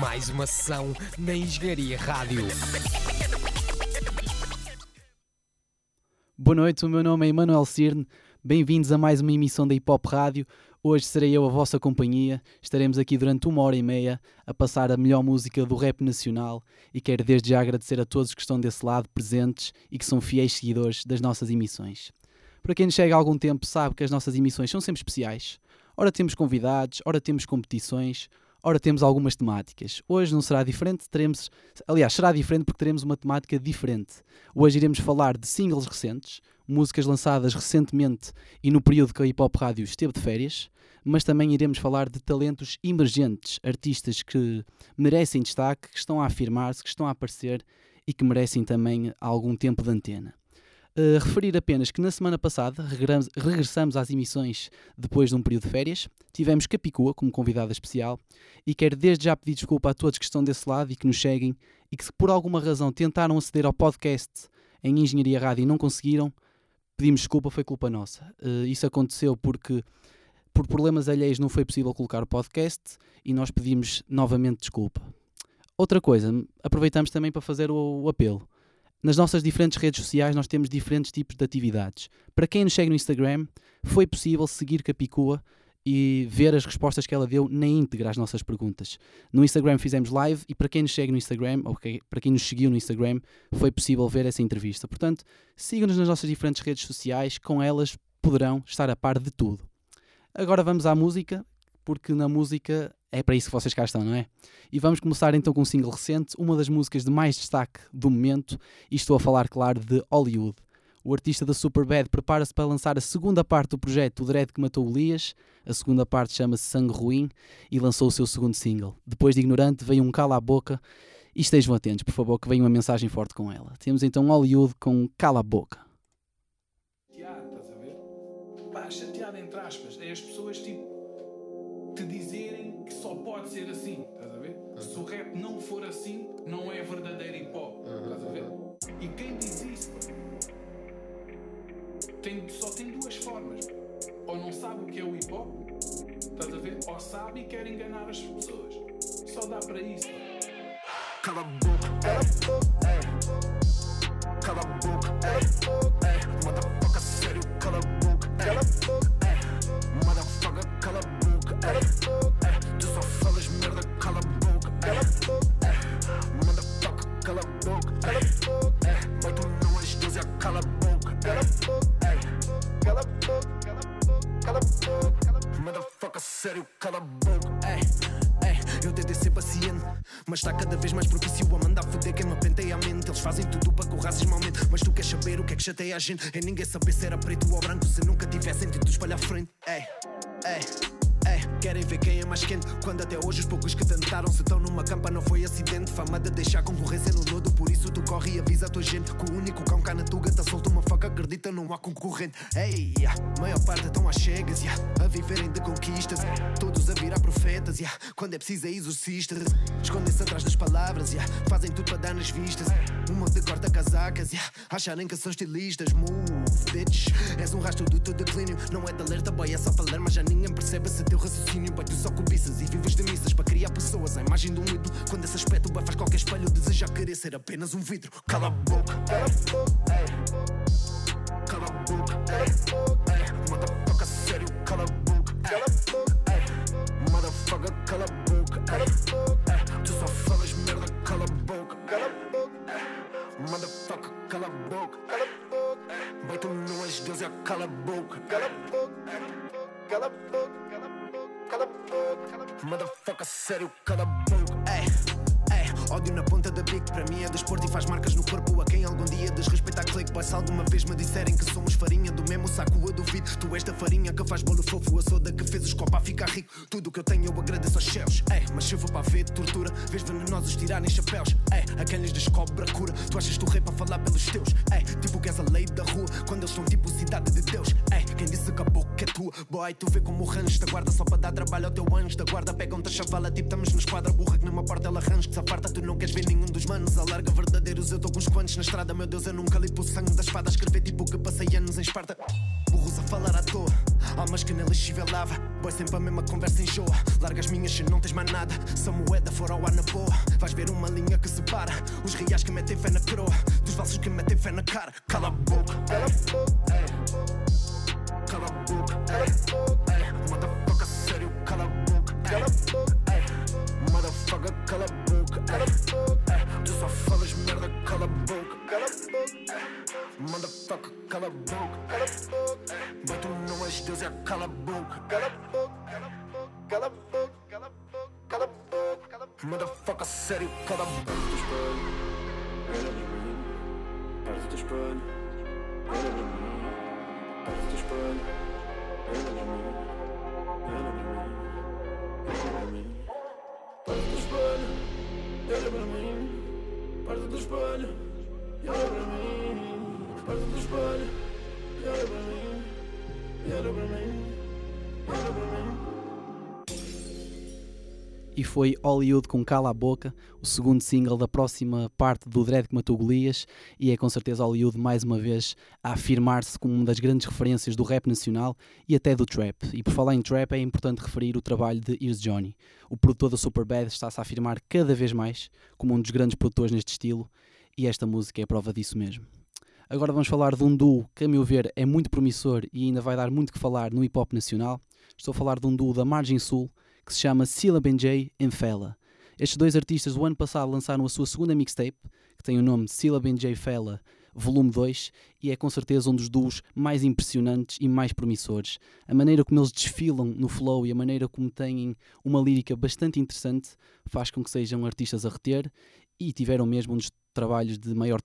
Mais uma sessão na Engenharia Rádio. Boa noite, o meu nome é Emanuel Cirne. Bem-vindos a mais uma emissão da Hip Hop Rádio. Hoje serei eu a vossa companhia. Estaremos aqui durante uma hora e meia a passar a melhor música do rap nacional e quero desde já agradecer a todos que estão desse lado presentes e que são fiéis seguidores das nossas emissões. Para quem nos chega há algum tempo sabe que as nossas emissões são sempre especiais. Ora temos convidados, ora temos competições, ora temos algumas temáticas. Hoje não será diferente, teremos, aliás, será diferente porque teremos uma temática diferente. Hoje iremos falar de singles recentes, músicas lançadas recentemente e no período que a Hip Hop Rádio esteve de férias, mas também iremos falar de talentos emergentes, artistas que merecem destaque, que estão a afirmar-se, que estão a aparecer e que merecem também algum tempo de antena. Uh, referir apenas que na semana passada regressamos às emissões depois de um período de férias. Tivemos Capicua como convidada especial e quero desde já pedir desculpa a todos que estão desse lado e que nos seguem e que se por alguma razão tentaram aceder ao podcast em Engenharia Rádio e não conseguiram, pedimos desculpa, foi culpa nossa. Uh, isso aconteceu porque por problemas alheios não foi possível colocar o podcast e nós pedimos novamente desculpa. Outra coisa, aproveitamos também para fazer o, o apelo. Nas nossas diferentes redes sociais nós temos diferentes tipos de atividades. Para quem nos segue no Instagram, foi possível seguir Capicua e ver as respostas que ela deu na íntegra às nossas perguntas. No Instagram fizemos live e para quem nos segue no Instagram, ou para quem nos seguiu no Instagram, foi possível ver essa entrevista. Portanto, sigam-nos nas nossas diferentes redes sociais, com elas poderão estar a par de tudo. Agora vamos à música, porque na música é para isso que vocês cá estão, não é? E vamos começar então com um single recente, uma das músicas de mais destaque do momento, e estou a falar, claro, de Hollywood. O artista da Superbad prepara-se para lançar a segunda parte do projeto O Dread que Matou Elias. A segunda parte chama-se Sangue Ruim e lançou o seu segundo single. Depois de Ignorante veio um Cala a Boca e estejam atentos, por favor, que venha uma mensagem forte com ela. Temos então Hollywood com Cala a Boca. Chateado, estás a ver? Pá, chateado entre aspas. É as pessoas tipo te dizerem que só pode ser assim, estás a ver? Se o rap não for assim, não é verdadeiro hip hop, estás a ver? E quem diz isso tem, só tem duas formas. Ou não sabe o que é o hip hop, estás a ver? Ou sabe e quer enganar as pessoas. Só dá para isso. Cala a boca, cala a boca, cala a boca, ei. Mas tu não Deus, é cala a boca, cala a boca, ei. Cala a boca, cala a boca, cala a boca. Motherfucker, sério, cala a boca, ei. Ei, eu tentei ser paciente, mas está cada vez mais propício a mandar foder quem me penteia a mente. Eles fazem tudo para que o racismo aumente, mas tu queres saber o que é que chateia a gente? É ninguém saber se era preto ou branco se nunca tivesse sentido espalhar à frente. Ei, ei. Querem ver quem é mais quente? Quando até hoje os poucos que tentaram se estão numa campa não foi acidente. Fama de deixar concorrência no lodo, por isso tu corre e avisa a tua gente. Que o único cão cá na tuga tá solto uma faca, acredita, não há concorrente. Ei, yeah, maior parte estão às chegas, yeah, a viverem de conquistas. Todos a virar profetas, yeah, quando é preciso é exorcistas. Escondem-se atrás das palavras, yeah, fazem tudo para dar nas vistas. Um monte de corta-casacas, yeah, acharem que são estilistas. Move, bitch, és um rastro do teu declínio. Não é de alerta, boy, é só falar, mas já ninguém percebe se teu raciocínio. Tu só cobiças e vives de missas para criar pessoas. A imagem de um ídolo, quando esse aspecto faz qualquer espelho desejar querer ser apenas um vidro. Cala a boca, cala a boca, ei. Cala a boca, ei. Ei, motherfucker, sério, cala a boca, cala a boca, ei. Motherfucker, cala a boca, cala a boca, ei. Tu só falas merda, cala a boca, cala a boca, ei. Motherfucker, cala a boca, cala a boca, ei. Boy, tu não és Deus, é cala a boca, cala a boca, cala a boca, cala a boca, cala a boca. Motherfucker, sério, cala a boca, ei. Ódio na ponta da bico, para mim é desporto e faz marcas no corpo a quem algum dia desrespeita a. Boy, se alguma vez me disserem que somos farinha do mesmo saco, eu duvido. Tu és da farinha que faz bolo fofo, eu sou da que fez os copa a ficar rico. Tudo que eu tenho eu agradeço aos céus. Ei, mas vou para ver tortura, vês venenosos tirarem chapéus. Ei, a quem lhes descobre a cura, tu achas tu rei para falar pelos teus. Ei, tipo que és a lei da rua, quando eles são tipo cidade de Deus. Ei, quem disse que a boca é tua, boy, tu vê como o rancho da guarda só para dar trabalho ao teu anjo da guarda. Pegam-te a chavala, tipo estamos na esquadra, burra que numa porta ela range que se aparta, tu não queres ver nenhum dos manos. Alarga verdadeiros, eu dou com uns quantos na estrada, meu Deus, eu nunca limpo o sangue da espada. Escrever tipo que passei anos em Esparta. Burros a falar à toa, há mas que inelixível lava. Boy, sempre a mesma conversa enjoa. Larga as minhas se não tens mais nada. Se a moeda for ao ar na boa, vais ver uma linha que separa os reais que metem fé na coroa dos falsos que metem fé na cara. Cala a boca, cala a boca, ei. Cala a boca, Motherfucker, sério, cala a boca, cala a boca. Motherfucker, cala a boca, cala a boca. Tu só falas merda, cala a boca, cala a boca, ei. Motherfucker, cala a boca, cala a boca. Boy, tu não és Deus, é cala a boca, cala a boca, cala a boca, cala a boca, cala a boca, cala a boca. Motherfucker, sério, cala a boca. Olha para mim, parte do espelho. Olha para mim, parte do espelho. Olha para mim, olha para mim, olha para mim, parte do espelho. Olha para mim, parte do espelho. Olha para mim, olha para mim, olha para mim. E foi Hollywood com Cala a Boca, o segundo single da próxima parte do Dread que matou Golias, e é com certeza Hollywood mais uma vez a afirmar-se como uma das grandes referências do rap nacional e até do trap. E por falar em trap é importante referir o trabalho de Ears Johnny. O produtor da Superbad está-se a afirmar cada vez mais como um dos grandes produtores neste estilo, e esta música é prova disso mesmo. Agora vamos falar de um duo que, a meu ver, é muito promissor e ainda vai dar muito que falar no hip hop nacional. Estou a falar de um duo da Margem Sul que se chama Silla Benjay e Fela. Estes dois artistas, o ano passado, lançaram a sua segunda mixtape, que tem o nome Silla Benjay Fela Volume 2, e é com certeza um dos duos mais impressionantes e mais promissores. A maneira como eles desfilam no flow e a maneira como têm uma lírica bastante interessante faz com que sejam artistas a reter e tiveram mesmo um dos trabalhos de maior,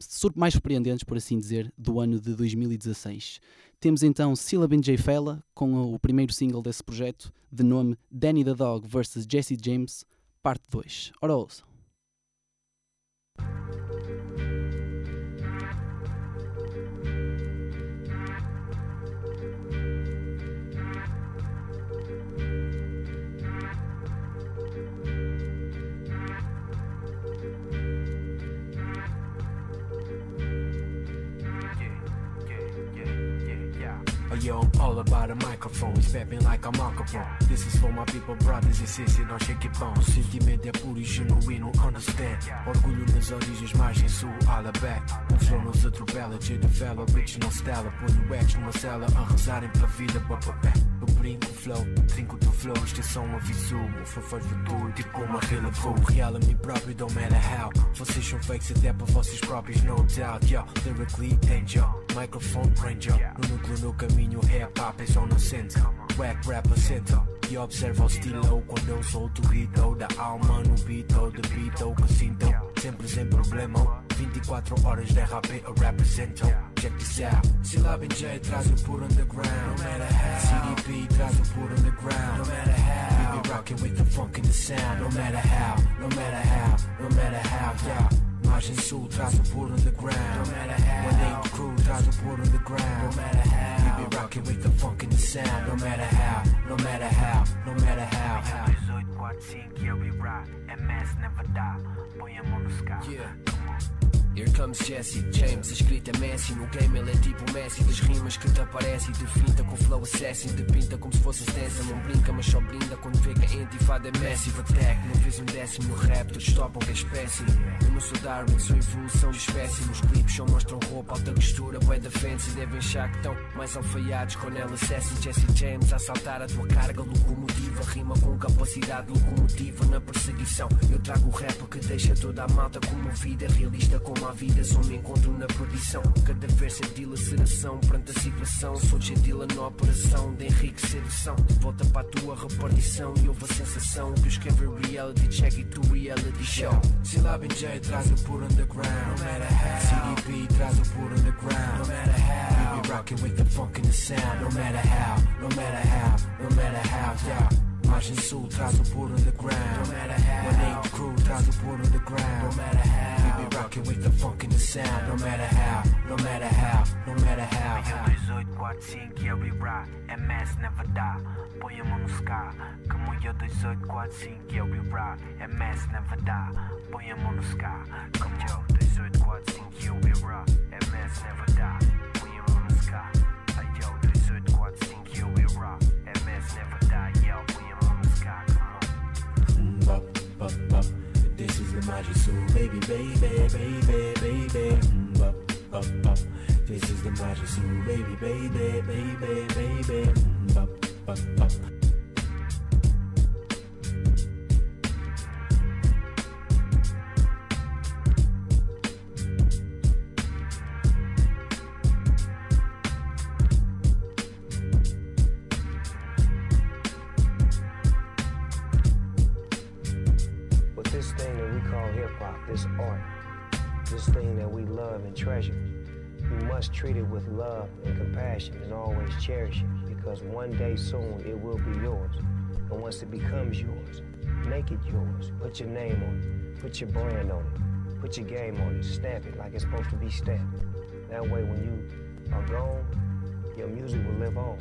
sur- mais surpreendentes, por assim dizer, do ano de 2016. Temos então Silla Benjay Fela com o primeiro single desse projeto, de nome Danny the Dog vs Jesse James, parte 2. Ora ouça. Yo, I'm all about a microphone, stepping like a microphone. This is for my people, brothers e sisters, não shake it bom. Sentimento é puro e genuíno, understand. Orgulho nas origens, margem sul, all back. O flow nos atropela, te devela, original style. Ponho X numa cela, a rezarem pela vida, but. Eu brinco o flow, trinco do flow, isto é aviso. O flow faz futuro, tipo uma rela voo. Real a mim próprio, don't matter how. Vocês são fakes até para vocês próprios, no doubt. Yo, lyrically, angel, microphone ranger. No núcleo, no caminho, rap hop é só no centro. Wack representa. E observa o estilo quando eu solto o grito da alma no beat ou de beat ou que sinto. Sempre sem problema. 24 horas de rap represento. Check this out. Syllab J traz o puro underground. No matter how. CDP traz o puro underground. No matter how. We be rocking with the funk and the sound. No matter how. No matter how. No matter how. Yeah. Margem Sul traz o puro underground. No matter how. One Eight Crew traz o puro underground. No matter how. We be rocking with the funk and the sound. No matter how. No matter how. No matter how. 1845 eu vi rap, MS never die. Põe a mão no sky. Yeah. Here comes Jesse James, a escrita Messi. No game ele é tipo Messi Das rimas que te aparecem. De finta com flow assassin De pinta como se fosse stencil Não brinca mas só brinda Quando vê que a intifada é massive attack Não vês um décimo rap Todos topam que é espécie. Eu não sou Darwin, sou evolução de espécie. Nos clipes só mostram roupa Alta textura, bué da fancy. Devem achar que estão mais alfaiados Cornel Assassin, Jesse James A assaltar a tua carga locomotiva. Rima com capacidade locomotiva Na perseguição. Eu trago o rap que deixa toda a malta comovida. Realista como a vida Só me encontro na perdição. Cada verso é dilaceração Perante a situação. Sou gentil na operação De Henrique Sedução volta para a tua repartição E houve a sensação Que eu escrevi reality check e tu reality show. Syllab J traz o puro underground. No matter how. CDP traz o puro underground. No matter how. We be rocking with the funk and the sound. No matter how. No matter how. No matter how. Yeah Margem Sul traz o puro underground No matter how One Eight Crew traz o puro underground No matter how We be rocking with the funk and the sound No matter how No matter how No matter how Eu 1845 eu vi rap, MS never die. Põe a mão no sky. Como eu 1845 eu vi rap, MS never die. Põe a mão no sky. Como eu bop, bop. This is the magic soul, baby, baby, baby, baby. Mm, bop, bop, bop. This is the magic soul, baby, baby, baby, baby. Bop, bop, bop. This art, this thing that we love and treasure, we must treat it with love and compassion and always cherish it because one day soon it will be yours. And once it becomes yours, make it yours. Put your name on it, put your brand on it, put your game on it, stamp it like it's supposed to be stamped. That way, when you are gone, your music will live on.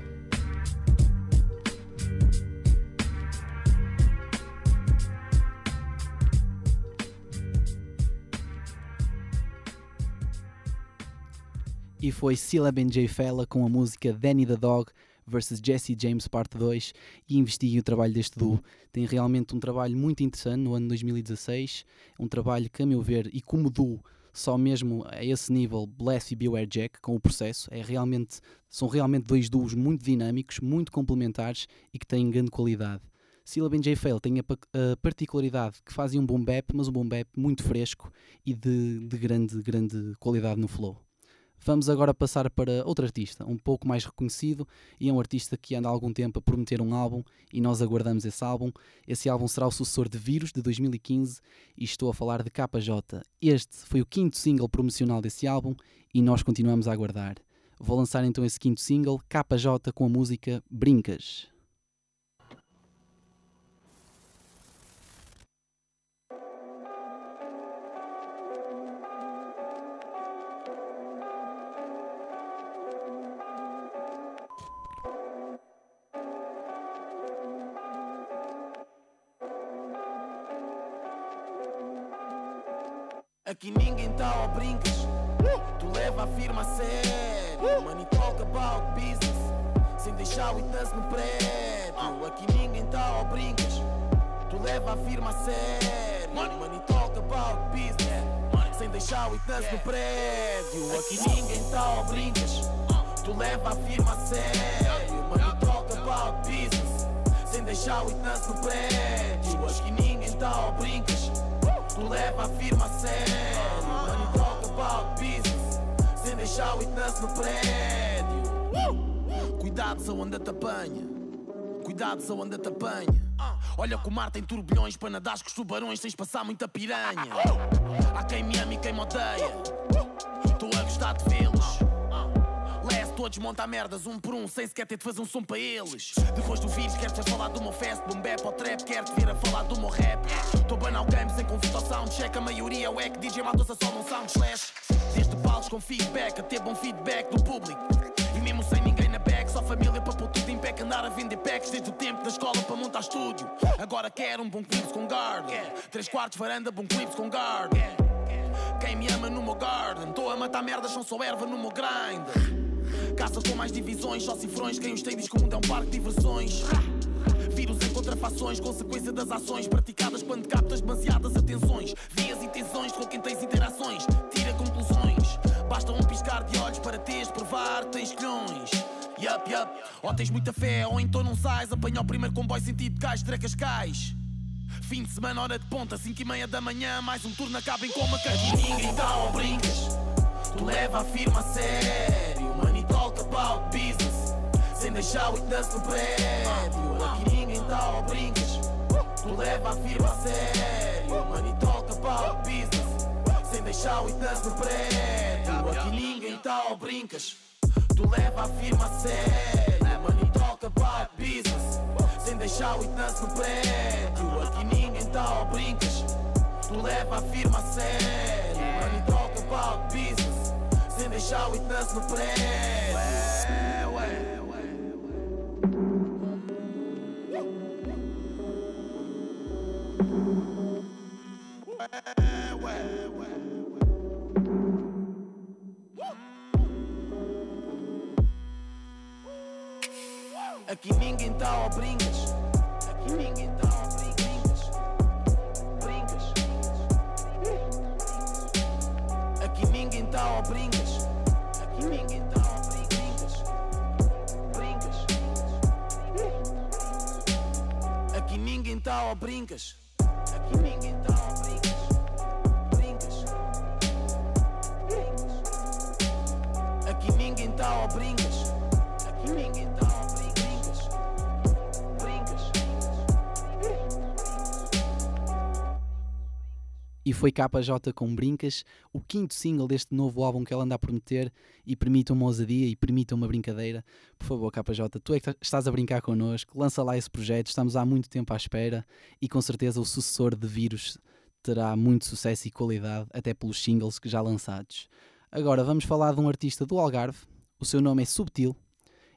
E foi Silla Benjay Fella com a música Danny the Dog versus Jesse James Parte 2 e investiguem o trabalho deste duo. Tem realmente um trabalho muito interessante no ano 2016, um trabalho que a meu ver e como duo só mesmo a esse nível Bless e Beware Jack com o processo é realmente são realmente dois duos muito dinâmicos, muito complementares e que têm grande qualidade. Silla Benjay Fail tem a, pa- a particularidade que fazem um boom bap, mas um boom bap muito fresco e de, de grande, grande qualidade no flow. Vamos agora passar para outro artista, um pouco mais reconhecido e é um artista que anda há algum tempo a prometer um álbum e nós aguardamos esse álbum. Esse álbum será o sucessor de Vírus de 2015 e estou a falar de KJ. Este foi o quinto single promocional desse álbum e nós continuamos a aguardar. Vou lançar então esse quinto single, KJ, com a música Brincas. Aqui ninguém tá ao brincas. Tu leva a firma a sério. Money talk about business. Sem deixar o witness no prédio. Aqui ninguém tá ao brincas. Tu leva a firma a sério. Money talk about business. Sem deixar o witness no prédio. Aqui ninguém tá ao brincas. Tu leva a firma a sério. Money talk about business. Sem deixar o witness no prédio. Aqui ninguém tá ao brincas. Tu leva a firma a sério. Money talk about business Sem deixar o witness no prédio. Cuidado se a onda te apanha Cuidado se a onda te apanha Olha que o mar tem turbilhões Para nadares com os tubarões de passar muita piranha. Há quem me ama e quem me odeia. Estou a gostar de vê-los Todos monta merdas um por um Sem sequer ter de fazer um som para eles. Depois do vírus quero ter falar do meu fest Boom bap ou trap Quero te ver a falar do meu rap. Tô banal game sem convite ao soundcheck A maioria é que DJ matou-se a só num sound Desde palcos com feedback Até bom feedback do público. E mesmo sem ninguém na back Só família para pôr tudo em pé Andar a vender packs Desde o tempo da escola para montar estúdio. Agora quero um bom clips com guard Três quartos varanda, bom clips com guard quem me ama no meu garden? Tô a matar merdas, são só erva no meu grind Caças com mais divisões, só cifrões. Quem os tem diz que o mundo é um parque de diversões. Vírus em contrafações, consequência das ações Praticadas quando captas demasiadas atenções. Vias intenções com quem tens interações. Tira conclusões. Basta um piscar de olhos para teres provar Tens colhões. Yup, yup. Ou tens muita fé ou então não sais. Apanha o primeiro comboio sentido cais, trecas cais. Fim de semana, hora de ponta, 5 e meia da manhã. Mais um turno, acabem com uma carrinha Ninguém ao brincas. Tu leva a firma a sério Talk about business. Sem deixar o witness no prédio. Aqui ninguém dá ao brincas Tu leva a firma a sério. Money talk about business. Sem deixar o witness no prédio. Aqui ninguém tá ao brincas Tu leva a firma a sério. Money talk about business. Sem deixar o witness no prédio. Aqui ninguém tá ao brincas Tu leva a firma a sério Sem deixar o witness no prédio Ué, ué, ué, ué, ué. Aqui ninguém tá ao brincas. Aqui ninguém tá ao brincas. Brincas. ninguém tá ou brincas. Aqui ninguém tá ou brincas. Brincas. Aqui ninguém tá ou brincas. E foi KJ com Brincas, o quinto single deste novo álbum que ela anda a prometer e permita uma ousadia e permita uma brincadeira. Por favor, KJ, tu é que estás a brincar connosco, lança lá esse projeto, estamos há muito tempo à espera e com certeza o sucessor de Vírus terá muito sucesso e qualidade, até pelos singles que já lançados. Agora vamos falar de um artista do Algarve, o seu nome é Subtil.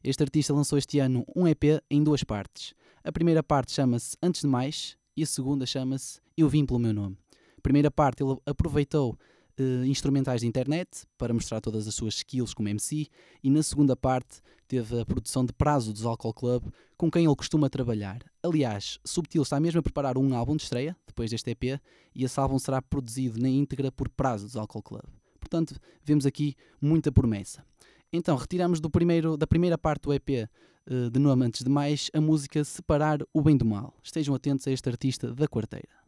Este artista lançou este ano um EP em duas partes. A primeira parte chama-se Antes de Mais e a segunda chama-se Eu Vim Pelo Meu Nome. Primeira parte, ele aproveitou eh, instrumentais de internet para mostrar todas as suas skills como MC, e na segunda parte teve a produção de Prazo dos Alcohol Club, com quem ele costuma trabalhar. Aliás, Subtil está mesmo a preparar um álbum de estreia, depois deste EP, e esse álbum será produzido na íntegra por Prazo dos Alcohol Club. Portanto, vemos aqui muita promessa. Então, retiramos do primeiro, da primeira parte do EP eh, de nome antes de mais a música Separar o Bem do Mal. Estejam atentos a este artista da quarteira.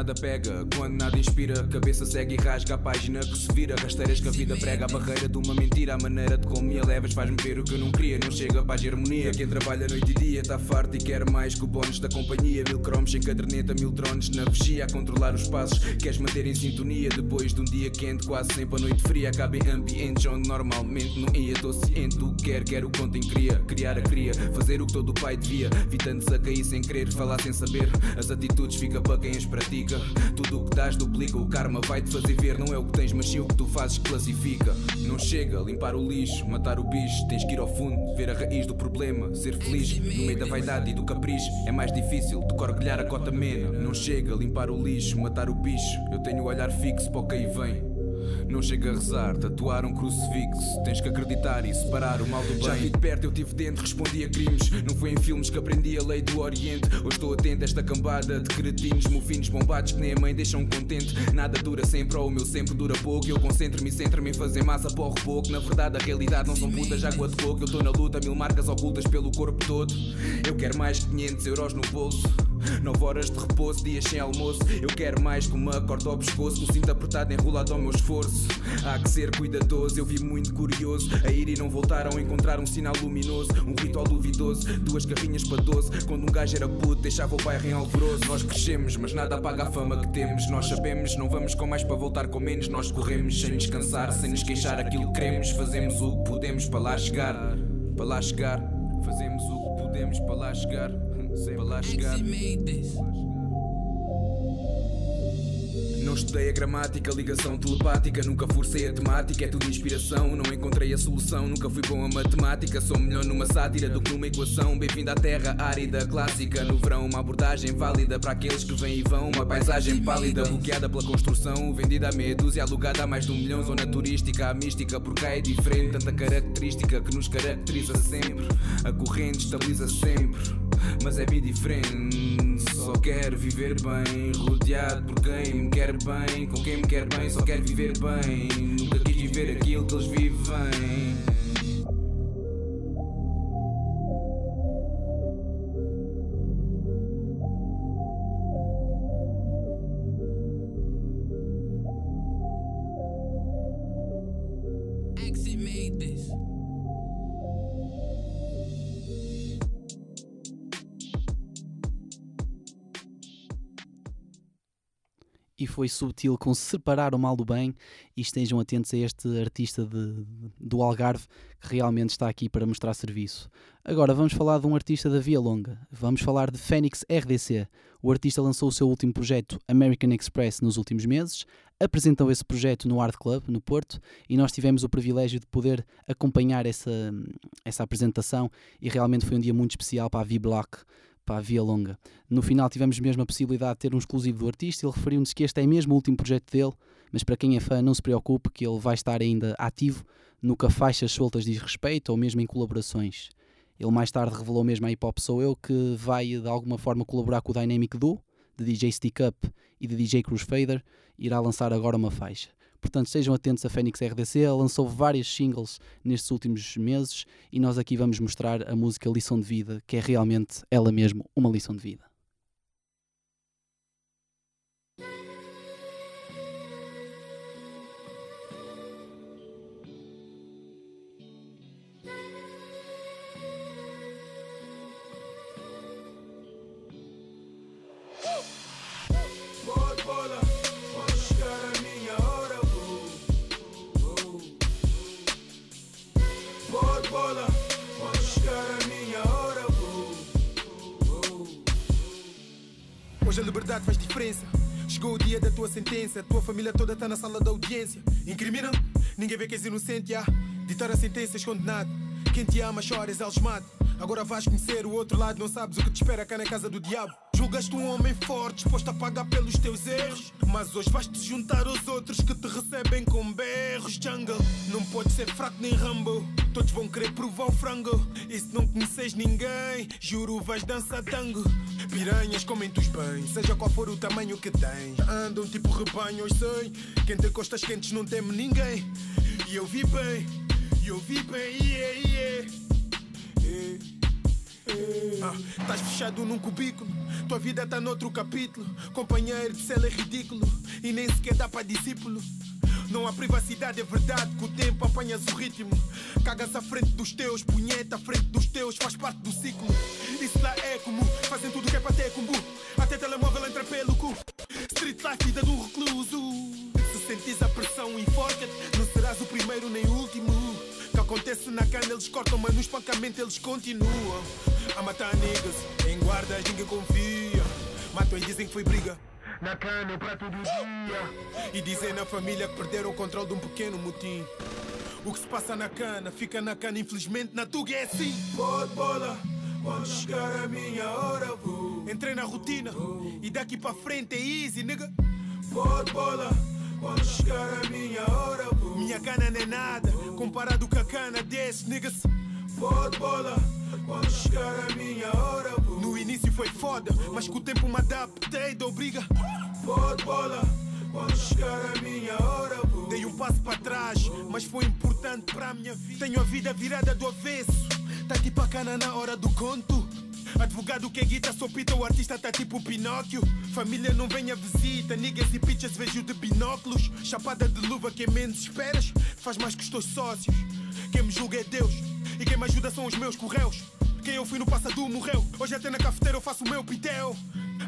Nada pega, quando nada inspira, cabeça segue e rasga a página que se vira. Rasteiras que a vida prega, a barreira de uma mentira. A maneira de como me elevas faz-me ver o que eu não queria. Não chega para a harmonia. Quem trabalha noite e dia está farto e quer mais que o bónus da companhia. Mil cromos em caderneta, mil drones na vigia. A controlar os passos, queres manter em sintonia. Depois de um dia quente, quase sempre a noite fria. Acaba em ambientes onde normalmente não ia. Estou ciente do que quer, quero o que ontem queria. Criar a cria, fazer o que todo pai devia. Vitando-se a cair sem querer, falar sem saber. As atitudes fica para quem as pratica. Tudo o que dás duplica, o karma vai-te fazer ver. Não é o que tens, mas sim o que tu fazes classifica. Não chega, limpar o lixo, matar o bicho. Tens que ir ao fundo, ver a raiz do problema. Ser feliz, no meio da vaidade e do capricho. É mais difícil do a cota mena. Não chega, limpar o lixo, matar o bicho. Eu tenho o olhar fixo para o que aí vem. Não chega a rezar, tatuar um crucifixo. Tens que acreditar e separar o mal do bem. Já vi de perto, eu tive dentro, respondi a crimes. Não foi em filmes que aprendi a lei do Oriente. Hoje estou atento a esta cambada de cretinos, mofinos bombados que nem a mãe deixam contente. Nada dura sempre, ou o meu sempre dura pouco. Eu concentro-me e centro-me em fazer massa porro pouco. Na verdade, a realidade não são putas, água de coco. Eu estou na luta, mil marcas ocultas pelo corpo todo. Eu quero mais que 500 euros no bolso. 9 horas de repouso, dias sem almoço. Eu quero mais que uma corda ao pescoço. Um cinto apertado enrolado ao meu esforço. Há que ser cuidadoso, eu vi muito curioso. A ir e não voltar ao encontrar um sinal luminoso. Um ritual duvidoso, duas carrinhas para 12. Quando um gajo era puto, deixava o bairro em alvoroço. Nós crescemos, mas nada apaga a fama que temos. Nós sabemos, não vamos com mais para voltar com menos. Nós corremos sem descansar, sem nos queixar aquilo que queremos. Fazemos o que podemos para lá chegar. Para lá chegar, fazemos o que podemos para lá chegar. Para lá chegar. Não estudei a gramática, ligação telepática, nunca forcei a temática, é tudo inspiração. Não encontrei a solução, nunca fui bom a matemática. Sou melhor numa sátira do que numa equação. Bem-vindo à terra árida, clássica. No verão, uma abordagem válida para aqueles que vêm e vão. Uma paisagem pálida, bloqueada pela construção. Vendida a meia dúzia, alugada a mais de um milhão. Zona turística, a mística, por cá é diferente. Tanta característica que nos caracteriza sempre. A corrente estabiliza sempre, mas é bem diferente. Só quero viver bem, rodeado por quem me quer bem, com quem me quer bem, só quero viver bem. Nunca quis viver aquilo que eles vivem. Foi subtil com separar o mal do bem e estejam atentos a este artista de, do Algarve que realmente está aqui para mostrar serviço. Agora vamos falar de um artista da Via Longa, vamos falar de Fênix RDC. O artista lançou o seu último projeto, American Express, nos últimos meses, apresentou esse projeto no Art Club, no Porto, e nós tivemos o privilégio de poder acompanhar essa, essa apresentação e realmente foi um dia muito especial para a V-Block, para a Via Longa. No final tivemos mesmo a possibilidade de ter um exclusivo do artista, ele referiu-nos que este é mesmo o último projeto dele, mas para quem é fã não se preocupe que ele vai estar ainda ativo no que a faixas soltas diz respeito ou mesmo em colaborações. Ele mais tarde revelou mesmo a Hip Hop Sou Eu que vai de alguma forma colaborar com o Dynamic Duo, de DJ Stick Up e de DJ Cruz Fader, irá lançar agora uma faixa. Portanto, estejam atentos a Fênix RDC. Ela lançou vários singles nestes últimos meses e nós aqui vamos mostrar a música Lição de Vida, que é realmente ela mesmo uma lição de vida. A liberdade faz diferença. Chegou o dia da tua sentença. Tua família toda tá na sala da audiência. Incriminam, ninguém vê que és inocente. Ah. Ditar a sentença és condenado. Quem te ama chora, és algemado. Agora vais conhecer o outro lado, não sabes o que te espera cá na casa do diabo. Julgaste um homem forte, disposto a pagar pelos teus erros. Mas hoje vais te juntar aos outros que te recebem com berros. Jungle, não podes ser fraco nem Rambo. Todos vão querer provar o frango. E se não conheces ninguém, juro vais dançar tango. Piranhas comem-te os bens, seja qual for o tamanho que tens. Andam tipo rebanho, eu sei. Quem tem costas quentes não teme ninguém. E eu vi bem, eu vi bem, yeah, yeah. yeah. Ah, Estás fechado num cubículo, tua vida tá noutro capítulo. Companheiro de cela é ridículo e nem sequer dá para discípulo. Não há privacidade, é verdade, com o tempo apanhas o ritmo. Cagas à frente dos teus, punheta à frente dos teus, faz parte do ciclo. Isso lá é comum, fazem tudo que é para ter combo. Até telemóvel entra pelo cu. Street life, vida um recluso. Se sentires a pressão, enforca-te, não serás o primeiro nem o último. Acontece na cana, eles cortam, mas no espancamento eles continuam. A matar niggas, em guardas ninguém confia. Matam e dizem que foi briga. Na cana, para todo dia. E dizem na família que perderam o controle de um pequeno motim. O que se passa na cana, fica na cana, infelizmente na tuga é assim. Pode bola, quando chegar a minha hora, vou. Entrei na rotina e daqui para frente é easy, nigga. Pode bola, quando chegar a minha hora, vou. Minha cana não é nada, comparado com a cana desses niggas. Pode bola, quando chegar a minha hora, vou. No início foi foda, mas com o tempo me adaptei, dou briga. Pode bola, quando chegar a minha hora, vou. Dei um passo para trás, mas foi importante para a minha vida. Tenho a vida virada do avesso, tá tipo a cana na hora do conto. Advogado que guita, sou pita, o artista tá tipo Pinóquio. Família não vem a visita, niggas e pitchas vejo de binóculos. Chapada de luva, quem menos esperas, faz mais que os teus sócios. Quem me julga é Deus, e quem me ajuda são os meus correios. Quem eu fui no passado morreu, hoje até na cafeteira eu faço o meu pitel.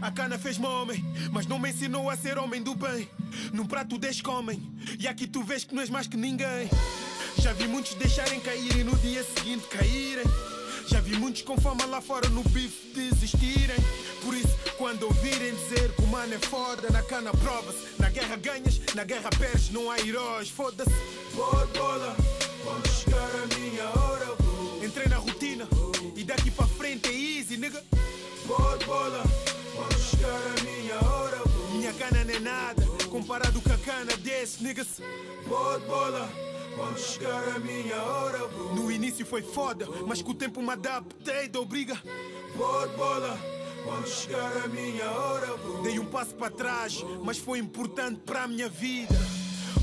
A cana fez-me homem, mas não me ensinou a ser homem do bem. Num prato dez comem, e aqui tu vês que não és mais que ninguém. Já vi muitos deixarem cair e no dia seguinte caírem. Já vi muitos com fama lá fora no bife desistirem. Por isso, quando ouvirem dizer que o mano é foda, na cana prova-se. Na guerra ganhas, na guerra perdes, não há heróis, foda-se. Pode bola, quando chegar a minha hora, vou. Entrei na rotina e daqui para frente é easy, nigga. Pode bola, quando chegar a minha hora, vou. Minha cana não é nada, comparado com a cana desses niggas. Pode bola, quando chegar a minha hora, vou. No início foi foda, mas com o tempo me adaptei, dou briga. Pode bola, quando chegar a minha hora, vou. Dei um passo para trás, mas foi importante para a minha vida.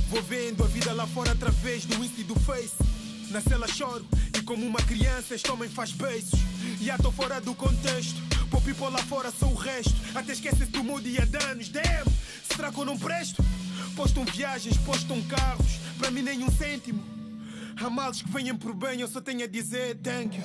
Vou vendo a vida lá fora através do Insta e do Face. Na cela choro e como uma criança este homem faz beijos. Já tô fora do contexto, pô people lá fora sou o resto. Até esquece-se do mood e a danos, damn. Será que eu não presto? Postam viagens, postam carros, para mim nenhum cêntimo. Há males que venham por bem, eu só tenho a dizer thank you.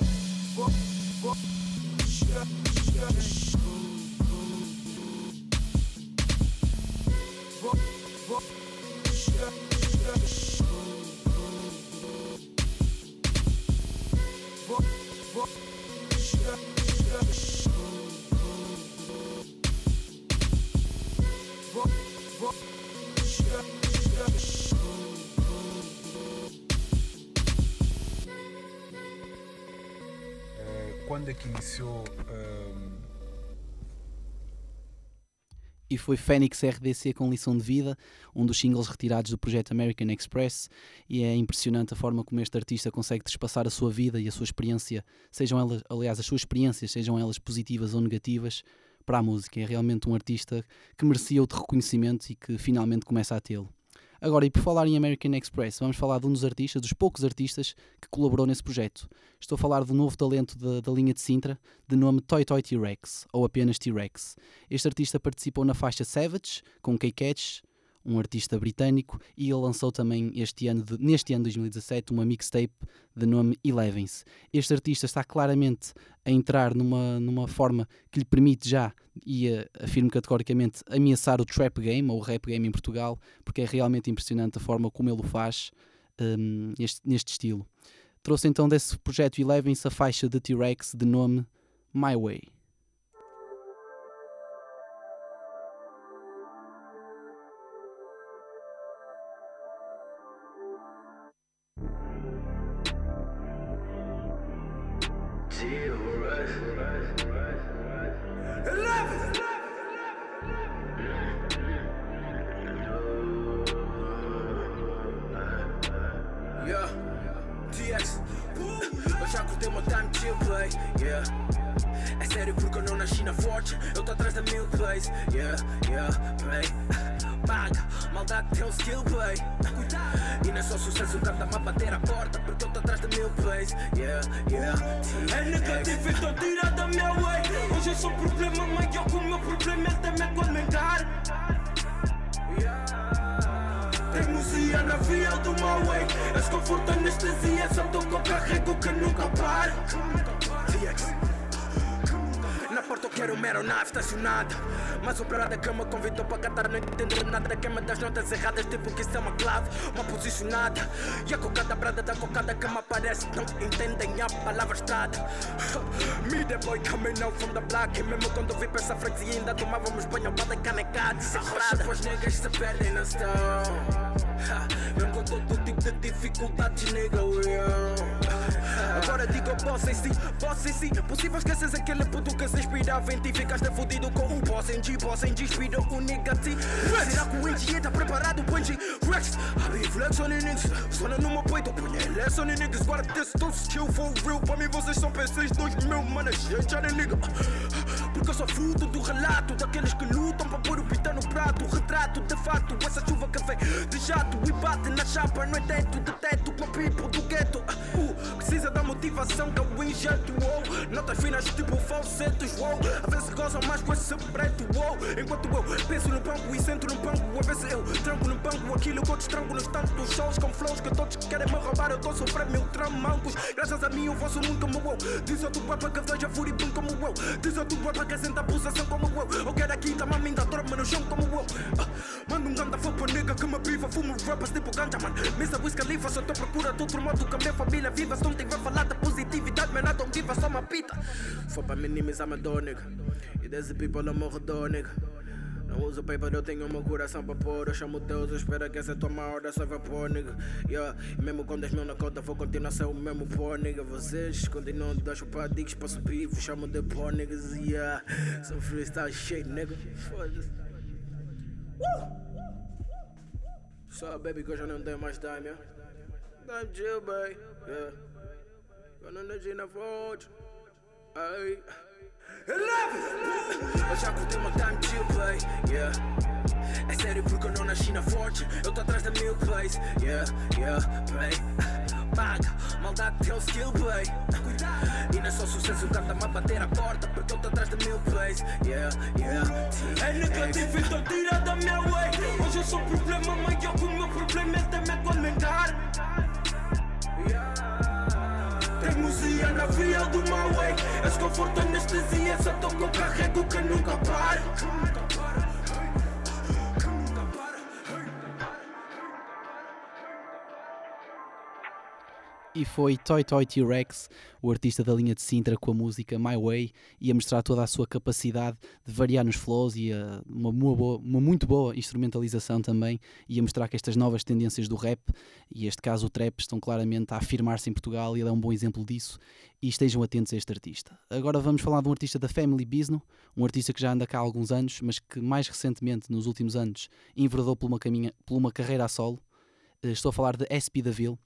Quando é que iniciou um, e foi Fênix RDC com lição de vida, um dos singles retirados do projeto American Express, e é impressionante a forma como este artista consegue trespassar a sua vida e a sua experiência, sejam elas, aliás, as suas experiências, sejam elas positivas ou negativas, para a música. É realmente um artista que merecia outro reconhecimento e que finalmente começa a tê-lo. Agora, e por falar em American Express, vamos falar de um dos artistas, dos poucos artistas que colaborou nesse projeto. Estou a falar do novo talento da, da linha de Sintra, de nome Toy Toy T-Rex, ou apenas T-Rex. Este artista participou na faixa Savage, com K-Catch, um artista britânico, e ele lançou também este ano de, neste ano de 2017 uma mixtape de nome Elevens. Este artista está claramente a entrar numa, numa forma que lhe permite já, e uh, afirmo categoricamente, ameaçar o trap game ou o rap game em Portugal, porque é realmente impressionante a forma como ele o faz um, este, neste estilo. Trouxe então desse projeto Elevens a faixa de T-Rex de nome My Way. É sério porque eu não nasci na forte, eu tô atrás da mil plays, yeah, yeah, play. Paga, maldade tem um skill play. E não é só sucesso, o cara tá-me a bater a porta, porque eu tô atrás da mil plays, yeah, yeah. É negativo, então tira da minha way. Hoje eu sou um problema maior o meu problema é até me aguentar. Teimosia na via do my way És conforto, anestesia, só tô com carrego que nunca para TX. Eu quero uma aeronave estacionada. Mas operada que me convidou para cantar Não entendo nada queima das notas erradas Tipo que isso é uma clave, uma posicionada. E a cocada brada da cocada que me aparece Não entendem a palavra estrada. Me boy coming out from the block E mesmo quando vi pra essa freguesia Ainda tomávamos banho bada canecada Desesperada. Pois niggas se perdem na stone Mesmo com todo tipo de dificuldades, nigga, we on. Agora digo em si, boss em si. Possível esqueces aquele puto que se inspirava em ti Ficaste fudido com o boss em G Boss em G, inspira o negativo. Será que o NG tá preparado pro NG? Rex, I be flex on the niggas Zona no meu peito, punha less on the niggas Agora this too skill for real. Pra mim vocês são PCs dois mil, mano, gente, já nigga. Porque eu sou fruto do relato Daqueles que lutam pra pôr o pita no prato. Retrato de fato, essa chuva que vem de jato E bate na chapa, no é teto de teto Com a people do gueto. Uh, Precisa da motivação que eu injeto oh. Notas finas tipo falsetos oh. A vezes gozam mais com esse preto oh. Enquanto eu penso no banco e sento no banco A vezes eu tranco no banco aquilo que eu destranco Nos tantos shows com flows que todos querem me roubar. Eu tô a sofrer mil tramancos. Graças a mim o vosso mundo como eu. Diz outro guapa que veja furibum como eu. Diz outro guapa que senta a pulsação como eu. Eu quero aqui tá mami ainda dorme no chão como eu. Ah, Manda um ganda fogo nigga que me piva Fumo rappers tipo ganja man Mesa Wiz Khalifa só tô procura de outro modo que a minha família viva Se não tiver falar da positividade man I don't give a só uma pita For pra minimizar minha dor nigga E desse people ao meu redor nigga não uso paper, eu tenho meu coração pra pôr. Eu chamo Deus, eu espero que essa toma hora só vapor, nigga. Yeah. E mesmo com 10 mil na conta, vou continuar ser o mesmo pó, nigga. Vocês continuam de dar chupadicos pra subir, vos chamo de pó, niggas. Yeah. Sou freestyle shit, nigga. Foda-se. Só, baby, que eu já não tenho mais time, yeah. Time chill, baby. Yeah. Quando energia na fonte. Ai. Eu já curti uma time chill play, yeah. É sério porque eu não nasci na forte, eu tô atrás da mil plays, yeah, yeah, play. Paga, maldade tem um skill play. E não é só sucesso, o cara tá-me a bater a porta porque eu tô atrás de mil plays, yeah, yeah. É negativo, então tira da minha way. Hoje eu sou problema maior que o meu problema é até me aguentar Teimosia na via do my way. És conforto, anestesia, só tô com carrego que nunca para E foi Toy Toy T-Rex, o artista da linha de Sintra, com a música My Way, e a mostrar toda a sua capacidade de variar nos flows e a, uma, uma boa- uma muito boa instrumentalização também, e a mostrar que estas novas tendências do rap, e este caso o trap, estão claramente a afirmar-se em Portugal, e ele é um bom exemplo disso, e estejam atentos a este artista. Agora vamos falar de um artista da Family Business, um artista que já anda cá há alguns anos, mas que mais recentemente, nos últimos anos, enveredou por uma, caminha, por uma carreira a solo. Eh, Estou a falar de SP Daville.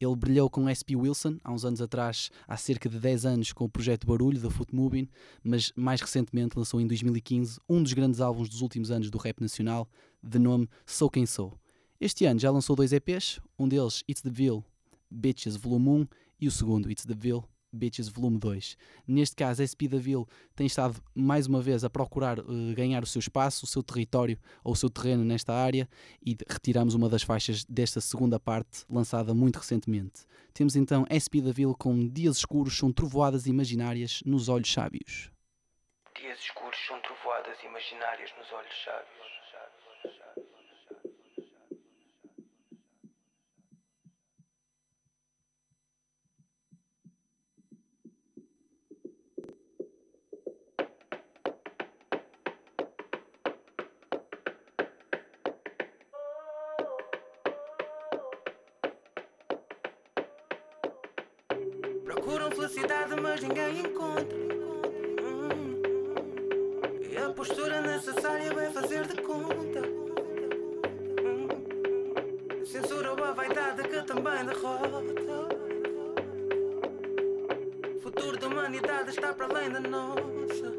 Ele brilhou com SP Wilson há uns anos atrás, há cerca de 10 anos, com o projeto Barulho da Foot Moving, mas mais recentemente lançou em 2015 um dos grandes álbuns dos últimos anos do rap nacional, de nome Sou Quem Sou. Este ano já lançou dois EPs, um deles It's the Ville Bitches Volume 1 e o segundo It's the Ville Bitches Volume 2. Neste caso, SP da Ville tem estado mais uma vez a procurar uh, ganhar o seu espaço, o seu território ou o seu terreno nesta área e retiramos uma das faixas desta segunda parte, lançada muito recentemente. Temos então SP da Ville com Dias Escuros são trovoadas imaginárias nos olhos sábios. Dias escuros são trovoadas imaginárias nos olhos sábios. Procuram felicidade, mas ninguém encontra. E a postura necessária vai fazer de conta. Censura a vaidade que também derrota. O futuro da humanidade está para além da nossa.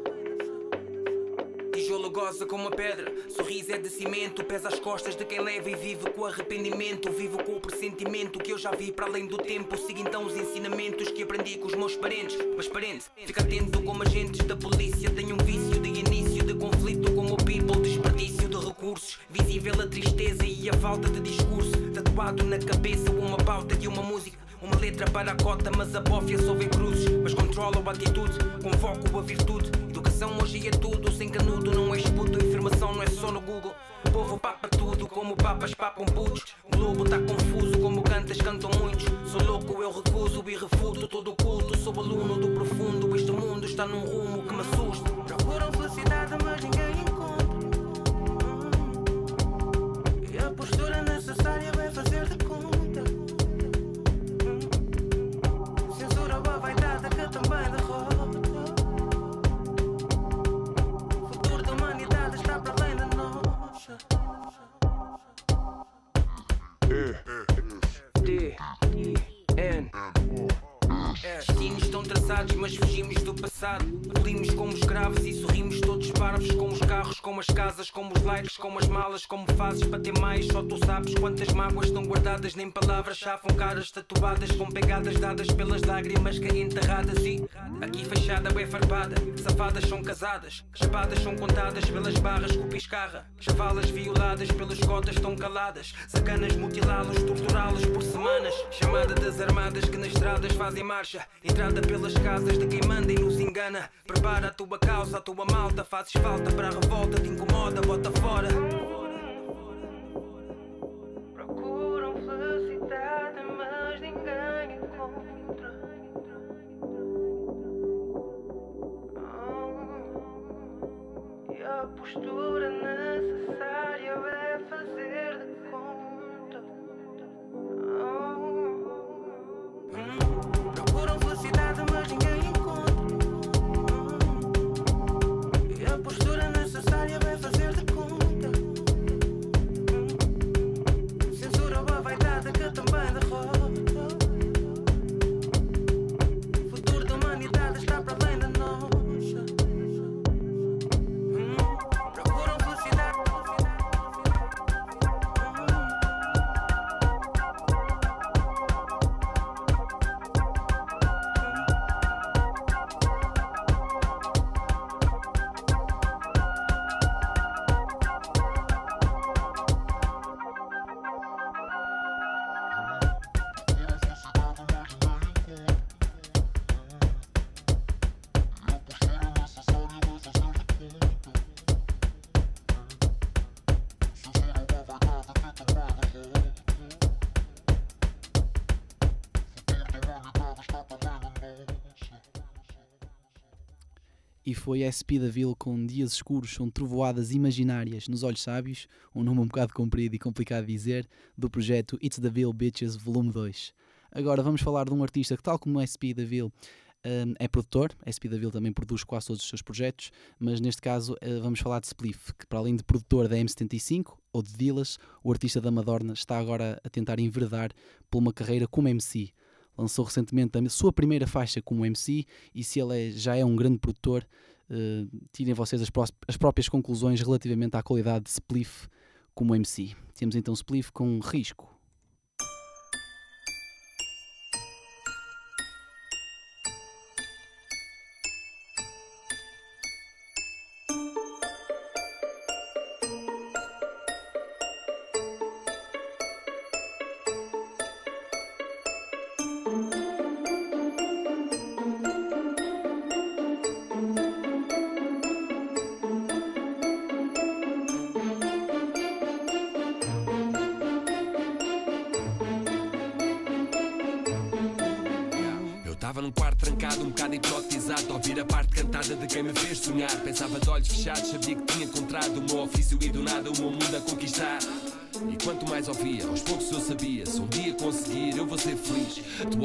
Goza como pedra, sorriso é de cimento, pesa as costas de quem leva e vive com arrependimento. Vivo com o pressentimento que eu já vi para além do tempo. Sigo então os ensinamentos que aprendi com os meus parentes. Mas parente, fica atento como agentes da polícia. Tenho um vício de início de conflito como o people, desperdício de recursos. Visível a tristeza e a falta de discurso. Tatuado na cabeça uma pauta e uma música. Uma letra para a cota, mas a bófia só vê cruzes. Mas controlo a atitude, convoco a virtude. Educação hoje é tudo, sem canudo, não é esputo. Informação não é só no Google. O povo papa tudo, como papas papam putos. O globo tá confuso, como cantas cantam muitos. Sou louco, eu recuso e refuto todo o culto. Sou aluno do profundo, este mundo está num rumo que me assusta. Procuram felicidade, mas ninguém encontra. E a postura necessária mas fugimos do passado. Rimos como escravos e sorrimos todos parvos. Como os carros, como as casas, como os likes, como as malas, como fazes para ter mais. Só tu sabes quantas mágoas estão guardadas, nem palavras chafam caras tatuadas, com pegadas dadas pelas lágrimas que enterradas. E aqui fechada, bem farpada. Safadas são casadas, chapadas são contadas pelas barras com piscarra. Chavalas violadas pelas cotas estão caladas. Sacanas mutilá-los, torturá-los por semanas. Chamada das armadas que nas estradas fazem marcha. Entrada pelas casas de quem manda e nos engana. Prepara a tua causa, a tua malta. Fazes falta para a revolta, te incomoda, bota fora. Procuram felicidade, mas ninguém encontra. Oh, E a postura necessária é fazer de conta. Oh, foi SP da Ville com Dias Escuros são trovoadas imaginárias nos olhos sábios, um nome um bocado comprido e complicado de dizer, do projeto It's the Ville Bitches Volume 2. Agora vamos falar de um artista que, tal como SP da Ville, um, é produtor. SP da Ville também produz quase todos os seus projetos, mas neste caso uh, vamos falar de Spliff, que para além de produtor da M75 ou de Dillas, o artista da Madorna está agora a tentar enveredar por uma carreira como MC. Lançou recentemente a sua primeira faixa como MC e se ele é- já é um grande produtor, uh, tirem vocês as, as próprias conclusões relativamente à qualidade de Spliff como MC. Temos então Spliff com Risco.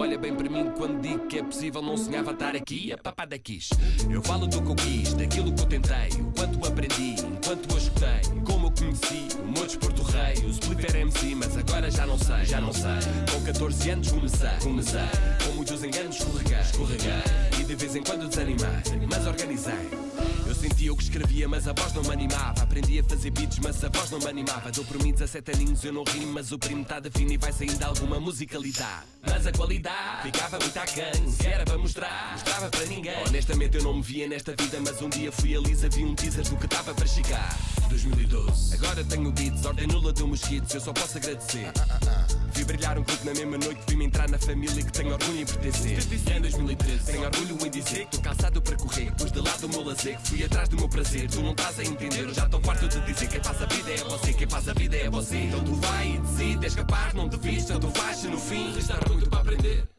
Olha bem para mim quando digo que é possível. Não sonhava estar aqui, a papada quis. Eu falo do que eu quis, daquilo que eu tentei. O quanto aprendi, enquanto eu escutei. Como eu conheci o meu desporto rei. O split era MC, mas agora já não sei, já não sei. Com 14 anos comecei, comecei. Com muitos enganos escorreguei, escorreguei. E de vez em quando desanimei, mas organizei. Eu sentia o que escrevia, mas a voz não me animava. Aprendi a fazer beats, mas a voz não me animava. Dou por mim 17 aninhos, eu não rimo, mas o primo está definido e vai saindo alguma musicalidade. Mas a qualidade ficava muito aquém. Se era para mostrar, mostrava para ninguém. Honestamente, eu não me via nesta vida, mas um dia fui a Lisa, vi um teaser do que estava para chegar. 2012. Agora tenho beats, ordem nula de mosquitos, eu só posso agradecer. Vi brilhar um clube na mesma noite, vi-me entrar na família que tenho orgulho em pertencer. E em 2013, tenho orgulho em dizer que estou calçado para correr. Pus de lado o meu lazer, fui atrás do meu prazer. Tu não estás a entender, eu já estou farto de dizer quem faz a vida é você, quem faz a vida é você. Então tu vai e decide, és capaz, não te vista, tu vais no fim, restar muito para aprender.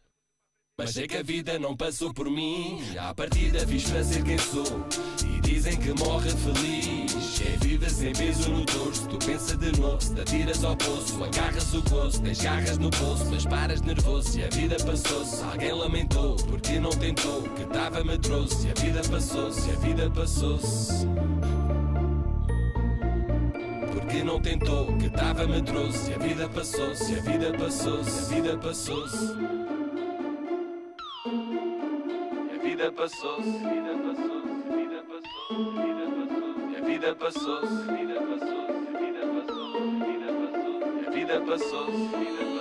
Mas sei que a vida não passou por mim. À partida fiz ser quem sou. E dizem que morre feliz. Quem vive sem peso no torso. Tu pensa de novo, se te atiras ao poço. Agarras o gozo, tens garras no bolso. Mas paras nervoso e a vida passou-se. Alguém lamentou, porque não tentou. Que estava medroso e a vida passou-se. A vida passou-se. Porque não tentou, que estava medroso. E a vida passou-se. A vida passou-se. A vida passou-se. A vida passou-se, a vida passou-se, a vida passou-se, a vida passou-se, a vida passou-se, a vida passou-se, a vida passou-se, a vida passou-se.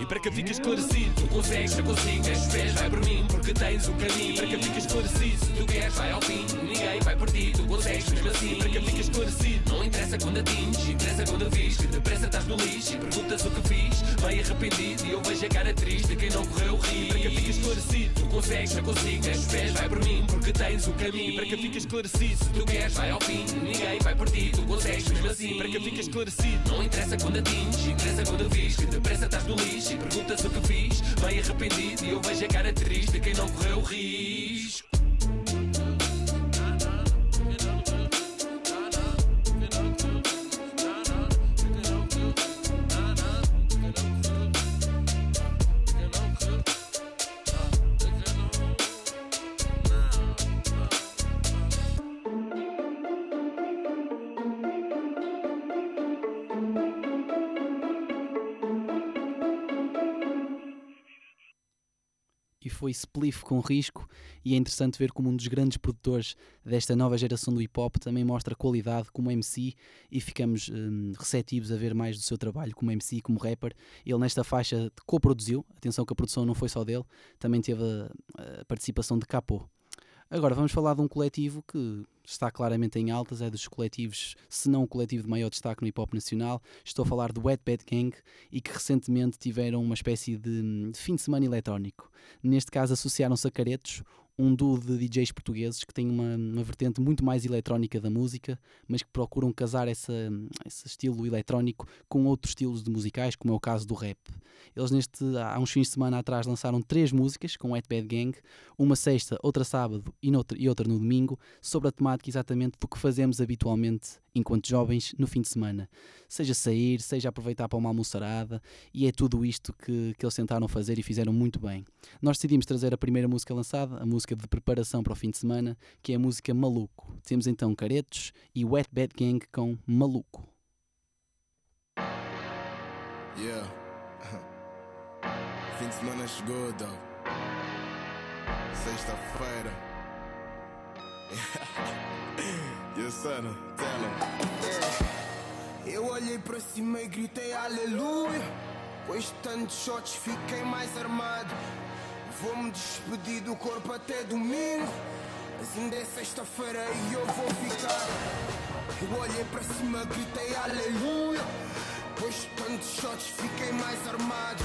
E para que fique esclarecido, tu consegues, eu consigo, és pés, vai por mim, porque tens um caminho. E para que fique esclarecido, se tu queres, vai ao fim, ninguém vai por ti, tu consegues mesmo assim. Para que fique esclarecido, não interessa quando atinges, interessa quando fiz, que depressa estás no lixo e perguntas o que fiz, meio arrependido e eu vejo a cara triste quem não correu o risco. Para que fique esclarecido, tu consegues, eu consigo, és pés, vai por mim, porque tens um caminho. E para que fique esclarecido, se tu queres, vai ao fim, ninguém vai por ti, tu consegues mesmo assim. Para que esclarecido, não interessa quando atinges, interessa quando fiz, que depressa estás no lixo e perguntas o que fiz, meio arrependido e eu vejo a cara triste quem não correu o foi Spliff com risco e é interessante ver como um dos grandes produtores desta nova geração do hip hop também mostra qualidade como MC e ficamos hum, receptivos a ver mais do seu trabalho como MC como rapper. Ele nesta faixa co-produziu, atenção que a produção não foi só dele, também teve a, a participação de Capô. Agora vamos falar de um coletivo que está claramente em altas, é dos coletivos, se não o coletivo de maior destaque no hip hop nacional. Estou a falar do Wet Bad Gang e que recentemente tiveram uma espécie de, de fim de semana eletrónico. Neste caso associaram-se a Caretos, um duo de DJs portugueses que tem uma, uma vertente muito mais eletrónica da música, mas que procuram casar essa, esse estilo eletrónico com outros estilos de musicais, como é o caso do rap. Eles neste, há uns fins de semana atrás lançaram três músicas com Wet Bad Gang, uma sexta, outra sábado e, noutra, e outra no domingo, sobre a temática exatamente do que fazemos habitualmente enquanto jovens no fim de semana. Seja sair, seja aproveitar para uma almoçarada, e é tudo isto que, que eles tentaram fazer e fizeram muito bem. Nós decidimos trazer a primeira música lançada, a música de preparação para o fim de semana, que é a música Maluco. Temos então Caretos e Wet Bad Gang com Maluco. Yeah. Fim de semana chegou, dog. Sexta-feira. Eu olhei para cima e gritei aleluia. Pois tantos shots fiquei mais armado. Vou-me despedir do corpo até domingo. Mas ainda é sexta-feira e eu vou ficar. Eu olhei para cima, gritei aleluia. Pois tantos shots fiquei mais armado.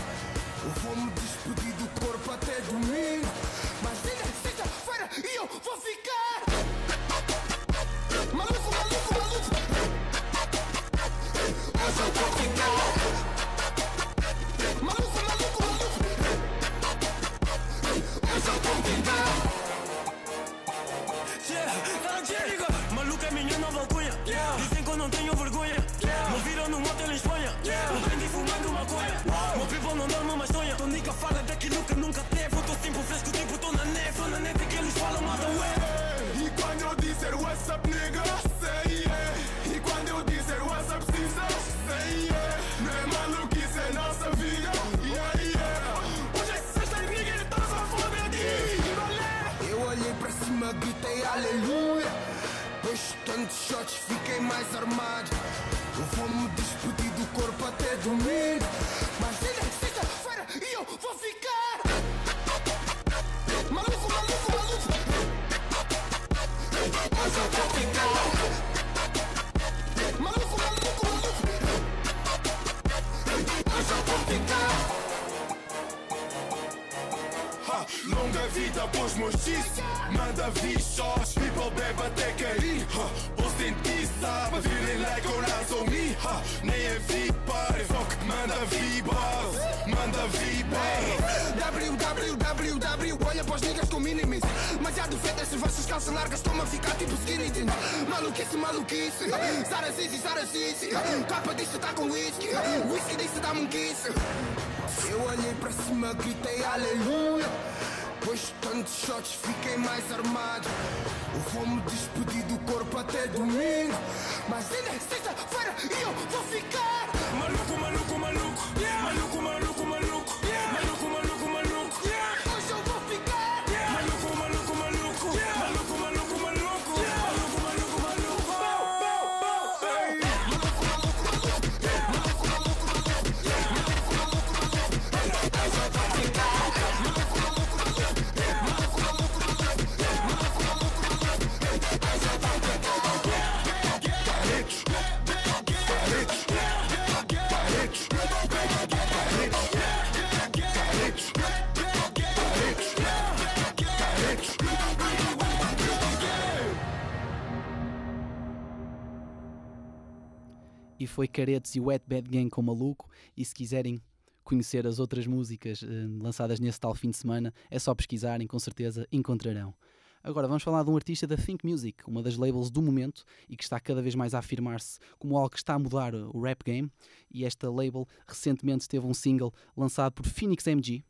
Foi Caretes e Wet Bad Gang com Maluco. E se quiserem conhecer as outras músicas eh, lançadas nesse tal fim de semana, é só pesquisarem, com certeza encontrarão. Agora vamos falar de um artista da Think Music, uma das labels do momento e que está cada vez mais a afirmar-se como algo que está a mudar o rap game. E esta label recentemente teve um single lançado por Phoenix MG.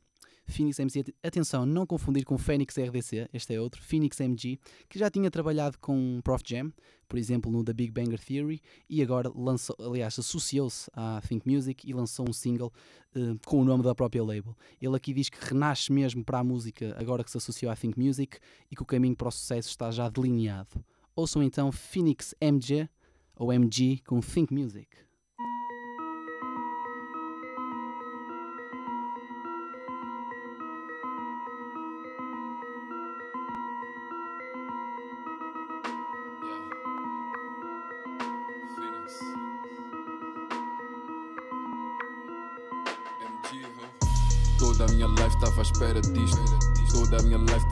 Phoenix MG, atenção, não confundir com Phoenix RDC, este é outro, Phoenix MG, que já tinha trabalhado com Prof Jam, por exemplo, no The Big Banger Theory, e agora lançou, aliás, associou-se à Think Music e lançou um single uh, com o nome da própria label. Ele aqui diz que renasce mesmo para a música agora que se associou à Think Music e que o caminho para o sucesso está já delineado. Ouçam então Phoenix MG ou MG com Think Music.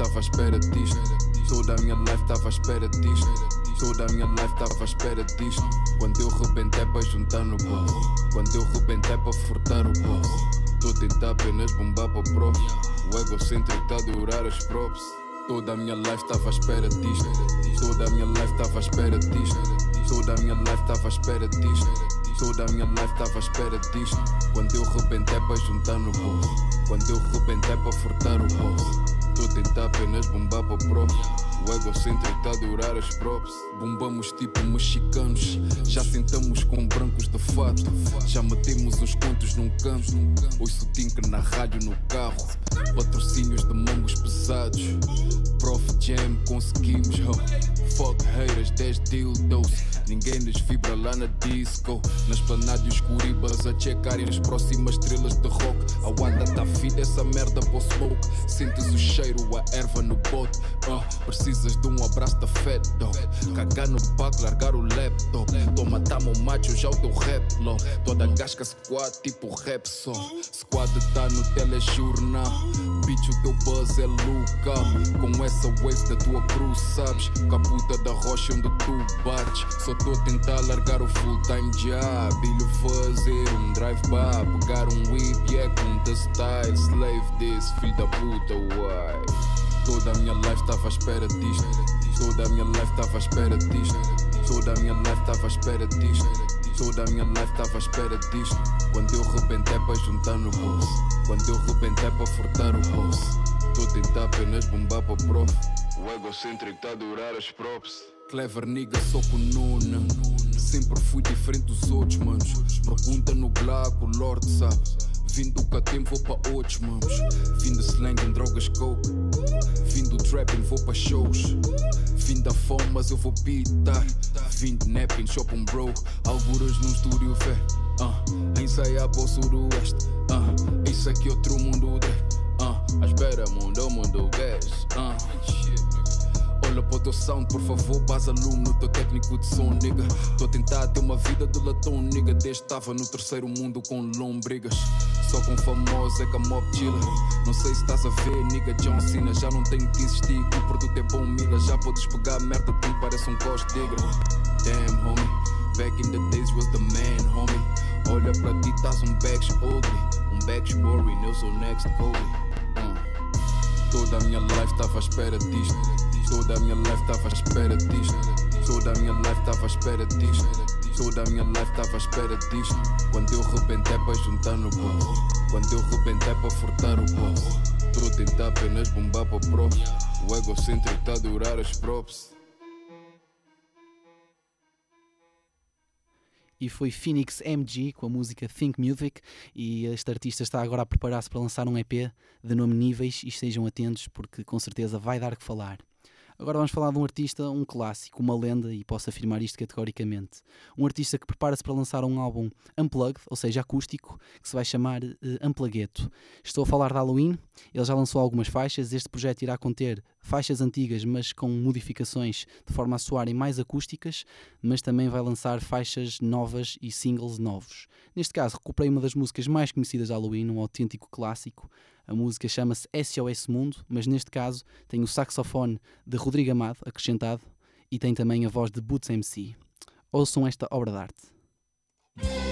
Estava à espera disto. Toda a minha life estava à espera disto. Toda a minha life estava à espera disto. Quando eu rebentei para juntar no bolso. Quando eu rebentei para furtar o bolso. Tô a tentar apenas bombar para o prof. O egocêntrico está a durar as props. Toda a minha life estava à espera disto. Toda a minha life estava à espera disto. Toda a minha life estava à espera disto. Toda a minha life estava à espera disto. Quando eu rebentei para juntar no bolso. Quando eu rebentei para furtar o bolso. Tô a tentar apenas bombar para o prof. O egocêntrico está a durar as props. Bombamos tipo mexicanos. Já sentamos com brancos de estafado. Já metemos uns contos num canto. Ouço Tinker na rádio no carro. Patrocínios de mangos pesados. Prof Jam conseguimos. Oh. Fuck haters, 10 dildos. Ninguém nos vibra lá na disco. Nas planádios curibas a checarem as próximas estrelas de rock. A Wanda tá fida essa merda pro smoke. Sentes o cheiro, a erva no bote. Uh, precisas de um abraço da fat dog. Cagar no pack, largar o laptop. Toma, tamo macho, já o teu rap, lol. Toda gasca squad, tipo rap só. Squad tá no telejornal. Bitch, o teu buzz é Luca. Com essa wave da tua cruz, sabes? A puta da rocha onde tu bates. Só tô a tentar largar o full time job. Ilho fazer um drive-by. Pegar um whip, yeah, com the style. Slave this, filho da puta, why? Toda a minha life tava à espera disto. Toda a minha life tava à espera disto. Toda a minha life tava à espera disto. Toda a minha life tava à espera disto. Quando eu rebentei para juntar no bolso. Quando eu rebentei para furtar o bolso. Tô a tentar apenas bombar para prof. O egocêntrico tá a durar as props. Clever nigga, sou com Nuna. Sempre fui diferente dos outros, manos. Pergunta no black, o Lord sabe. Vindo cá tempo vou para outros mamos. Vindo slang em drogas coke. Vindo trapping vou para shows. Vindo da fome mas eu vou pitar. Vindo napping shopping bro. Alguras num estúdio fé. Uh, ensaiar para o sudoeste. Uh, isso aqui é outro mundo de. À espera mundo, mundo gas. Uh. Olha para o teu sound, por favor, base lume no teu técnico de som, nigga. Tô a tentar ter uma vida de latão, nigga. Desde estava no terceiro mundo com lombrigas. Só com famoso é que a mob chila. Não sei se estás a ver, nigga. John Cena, já não tenho que insistir. Que o produto é bom, mila. Já podes pegar merda, tu parece um cost digger. Damn, homie. Back in the days was the man, homie. Olha para ti, estás um bags ugly. Um bags boring, eu sou next Kobe. Toda a minha life estava à espera disto. Toda a minha life estava à espera disto. Toda a minha life estava à espera disto. Toda a minha life estava à espera disto. Quando eu rebentei para juntar no bolso. Quando eu rebentei para furtar o bolso. Tô a tentar apenas bombar para o prof. O egocêntrico tá a durar as props. E foi Phoenix MG com a música Think Music e este artista está agora a preparar-se para lançar um EP de nome Níveis e estejam atentos porque com certeza vai dar que falar. Agora vamos falar de um artista, um clássico, uma lenda, e posso afirmar isto categoricamente. Um artista que prepara-se para lançar um álbum unplugged, ou seja, acústico, que se vai chamar uh. Estou a falar de Halloween, ele já lançou algumas faixas. Este projeto irá conter faixas antigas, mas com modificações de forma a soarem mais acústicas, mas também vai lançar faixas novas e singles novos. Neste caso, recuperei uma das músicas mais conhecidas de Halloween, um autêntico clássico. A música chama-se SOS Mundo, mas neste caso tem o saxofone de Rodrigo Amado acrescentado e tem também a voz de Boots MC. Ouçam esta obra de arte.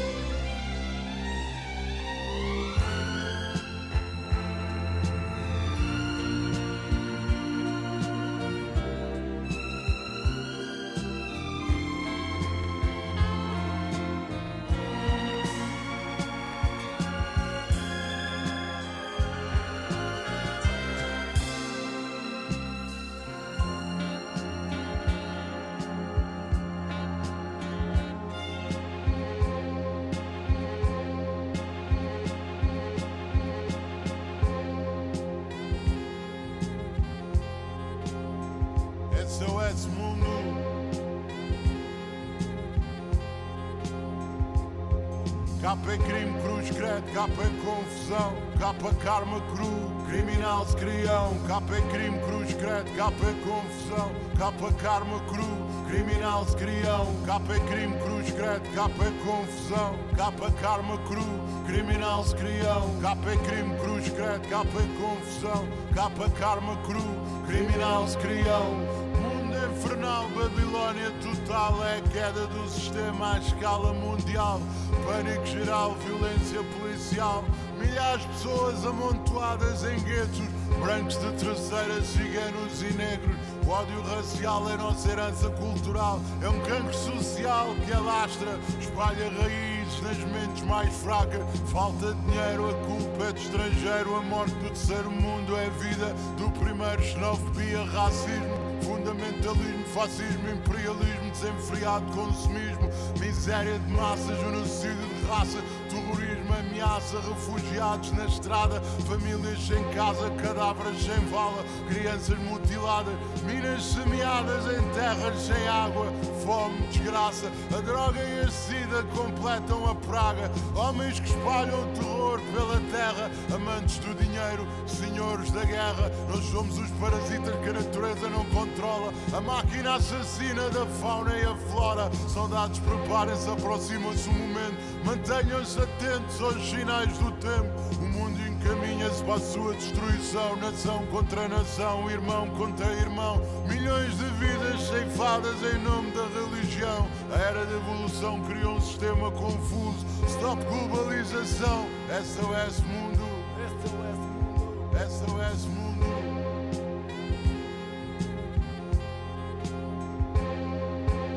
Capa é crime, cruz, credo, capa é confusão, capa karma cru, criminal se criam, capa é crime, cruz, credo, capa é confusão, capa karma cru, criminal se criam. Mundo infernal, Babilónia total é a queda do sistema à escala mundial. Pânico geral, violência policial, milhares de pessoas amontoadas em guetos, brancos de terceira, ciganos e negros. O ódio racial é nossa herança cultural, é um cancro social que alastra, espalha raízes nas mentes mais fracas. Falta de dinheiro, a culpa é do estrangeiro, a morte do terceiro mundo é vida do primeiro, xenofobia, racismo. Fundamentalismo, fascismo, imperialismo, desenfreado consumismo, miséria de massa, genocídio de raça, terrorismo, ameaça, refugiados na estrada, famílias sem casa, cadáveres sem vala, crianças mutiladas, minas semeadas em terras sem água, fome, desgraça, a droga e a sida completam a praga, homens que espalham terror pela terra, amantes do dinheiro, senhores da guerra, nós somos os parasitas que a natureza não controla, a máquina assassina da fauna e a flora, saudades preparem-se, aproxima-se o momento, mantenham-se atentos aos sinais do tempo, o mundo encaminha-se para a sua destruição, nação contra nação, irmão contra irmão, milhões de vidas ceifadas em nome da religião. A era da evolução criou um sistema confuso. Stop globalização, SOS mundo, SOS mundo.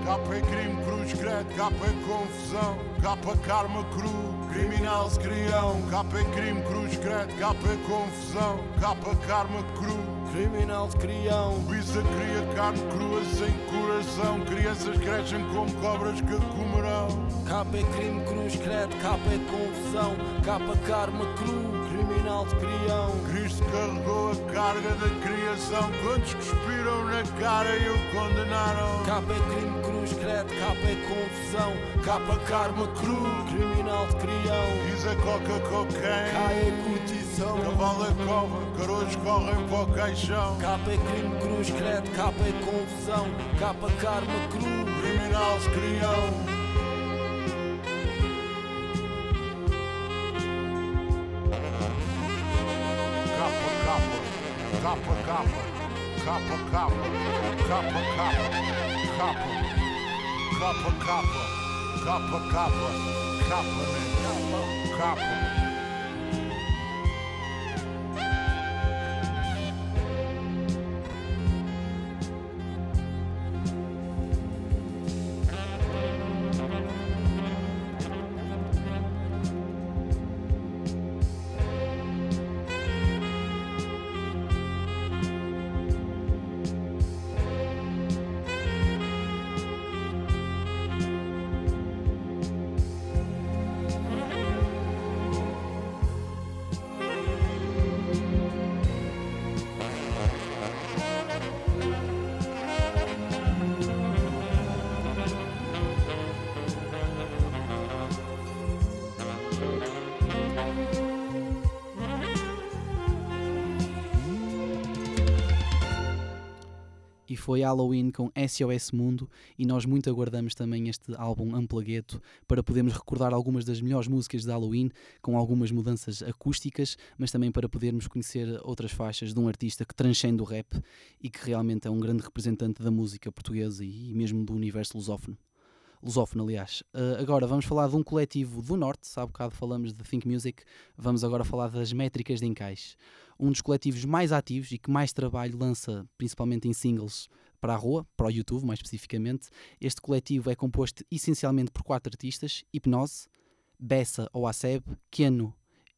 K para crime, cruz, credo, K para confusão, K para karma cru, criminal crião, K para crime, cruz, credo, K para confusão, K para karma cru, criminal crião. Pisa cria carne crua sem coração, crianças crescem como cobras que comerão. K para crime, cruz, credo, K para confusão, K para karma cru criminal de crião. Cristo carregou a carga da criação, quantos cuspiram na cara e o condenaram. Capa é crime, cruz, credo, capa é confusão, capa karma cru, criminal de crião. Diz a coca cocaine, Cai a curtição, cavalo é cova, carolhos correm para o caixão. Capa é crime, cruz, credo, capa é confusão, capa karma cru, criminal se criam. Capa, capa, capa, capa, capa, capa, capa, capa, capa, capa, capa, capa, man, capa. Foi Halloween com SOS Mundo e nós muito aguardamos também este álbum Amplagueto para podermos recordar algumas das melhores músicas de Halloween com algumas mudanças acústicas, mas também para podermos conhecer outras faixas de um artista que transcende o rap e que realmente é um grande representante da música portuguesa e mesmo do universo lusófono. Lusófono, aliás. Uh, agora vamos falar de um coletivo do Norte, há bocado falamos de Think Music, vamos agora falar das métricas de encaixe um dos coletivos mais ativos e que mais trabalho lança, principalmente em singles, para a rua, para o YouTube mais especificamente. Este coletivo é composto essencialmente por quatro artistas: Hipnose, Bessa ou Aceb, Keno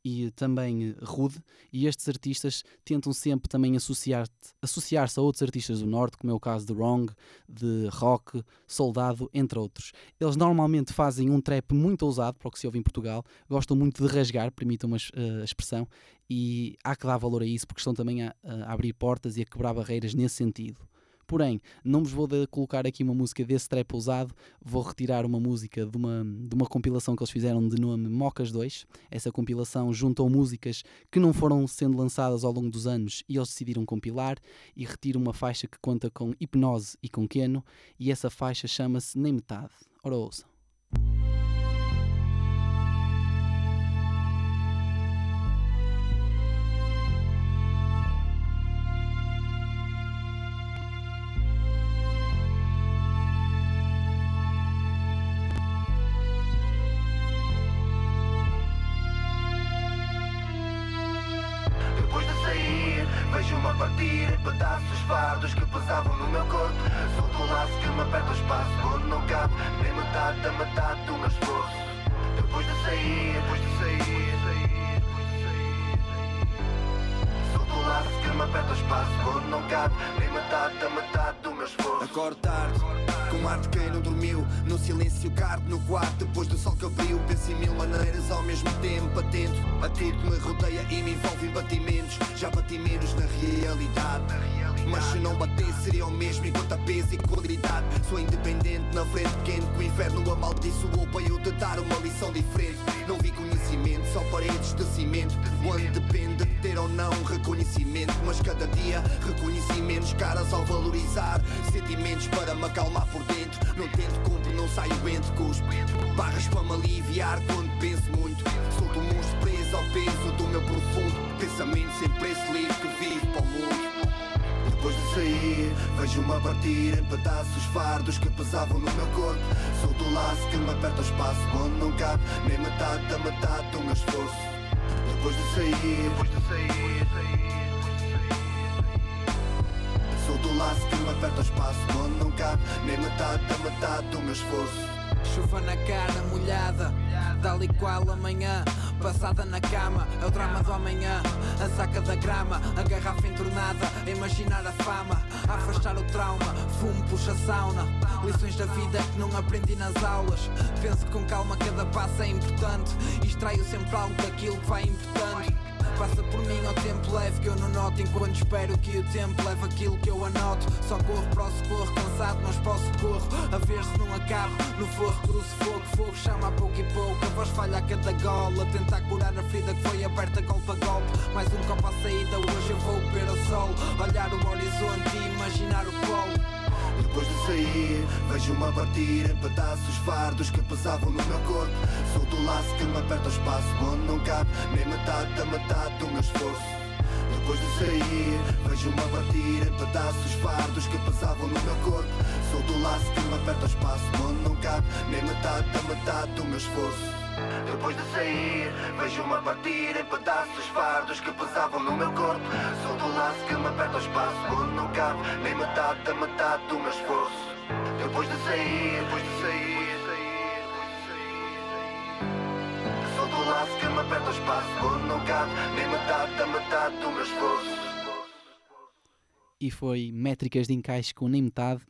e também Rude, e estes artistas tentam sempre também associar associar-se a outros artistas do Norte, como é o caso de Wrong, de Rock, Soldado, entre outros. Eles normalmente fazem um trap muito ousado, para o que se ouve em Portugal, gostam muito de rasgar, permitam-me a expressão, e há que dar valor a isso, porque estão também a, a abrir portas e a quebrar barreiras nesse sentido. Porém, não vos vou colocar aqui uma música desse trap ousado, vou retirar uma música de uma, de uma compilação que eles fizeram de nome Mocas 2. Essa compilação juntou músicas que não foram sendo lançadas ao longo dos anos e eles decidiram compilar e retiro uma faixa que conta com hipnose e com Keno e essa faixa chama-se Nem Metade. Ora ouçam. Envolve batimentos. Já bati menos na realidade. Mas se não bater seria o mesmo. Enquanto a peso e qualidade. Sou independente na frente quente que o inferno amaldiçoou para eu te dar uma lição diferente. Não vi conhecimento, só paredes de cimento. Onde depende de ter ou não reconhecimento. Mas cada dia reconheci menos caras ao valorizar Sentimentos para me acalmar por dentro. Não tento cumpro, não saio entre cuspo Barras para me aliviar quando penso muito. Solto um monstro ao peso do meu profundo Pensamento sem preço livre que vive para o mundo depois de sair, vejo-me a partir em pedaços fardos que pesavam no meu corpo. Sou do laço que me aperta o espaço onde não cabe nem metade da metade do meu esforço. Depois de sair, depois de sair, sou do laço que me aperta o espaço onde não cabe nem metade da metade do meu esforço. Chuva na cara molhada, tal e qual amanhã. Passada na cama, é o drama do amanhã. A saca da grama, a garrafa entornada. A imaginar a fama, a afastar o trauma. Fumo, puxa sauna. Lições da vida que não aprendi nas aulas. Penso com calma, cada passo é importante. E extraio sempre algo daquilo que vai importando. Passa por mim ao tempo leve que eu não noto. Enquanto espero que o tempo leve aquilo que eu anoto. Só corro para o socorro, cansado mas posso corro A ver se não acabo no forro cruzo fogo. Fogo chama a pouco e pouco, a voz falha a cada gol. A tentar curar a ferida que foi aberta golpe a golpe Mais um copo à saída, hoje eu vou beber o sol. Olhar o horizonte e imaginar o polo depois de sair, vejo-me a partir em pedaços fardos que pesavam no meu corpo. Sou do laço que me aperta o espaço onde não cabe nem metade da metade do meu esforço. Depois de sair, vejo-me a partir em pedaços fardos que pesavam no meu corpo. Sou do laço que me aperta o espaço onde não cabe nem metade da metade do meu esforço. Depois de sair, vejo-me a partir em pedaços fardos que pesavam no meu corpo. Sou do laço que me aperta o espaço onde não cabe nem metade da metade do meu esforço. Depois de sair, depois de sair, sou do laço que me aperta o espaço onde não cabe nem metade da metade do meu esforço e foi métricas de encaixe com nem metade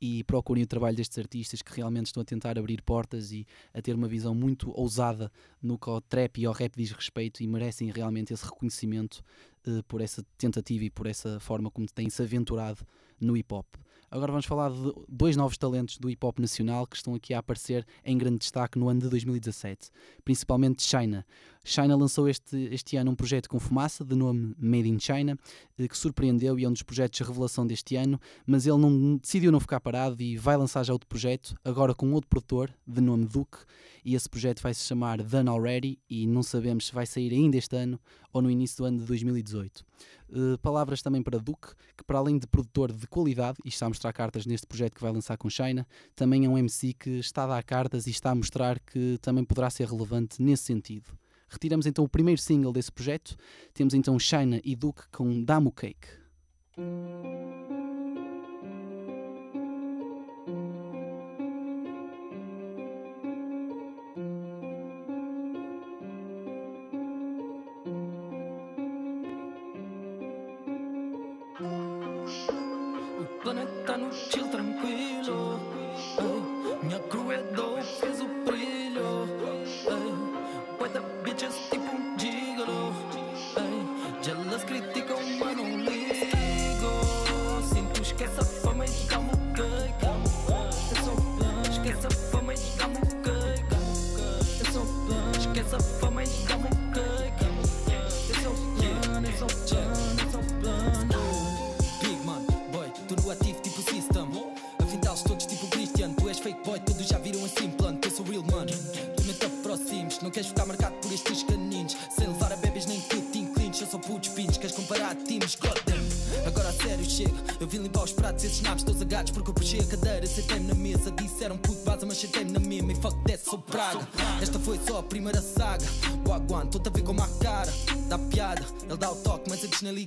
e procurem o trabalho destes artistas que realmente estão a tentar abrir portas e a ter uma visão muito ousada no que ao trap e ao rap diz respeito e merecem realmente esse reconhecimento uh, por essa tentativa e por essa forma como têm-se aventurado no hip hop. Agora vamos falar de dois novos talentos do hip hop nacional que estão aqui a aparecer em grande destaque no ano de 2017, principalmente China. China lançou este, este ano um projeto com fumaça, de nome Made in China, eh, que surpreendeu e é um dos projetos de revelação deste ano, mas ele não, decidiu não ficar parado e vai lançar já outro projeto, agora com outro produtor, de nome Duke, e esse projeto vai se chamar Done Already e não sabemos se vai sair ainda este ano ou no início do ano de 2018. Uh, palavras também para Duke, que para além de produtor de qualidade, e está a mostrar cartas neste projeto que vai lançar com China, também é um MC que está a dar cartas e está a mostrar que também poderá ser relevante nesse sentido. Retiramos então o primeiro single desse projeto, temos então China e Duke com Damu Cake.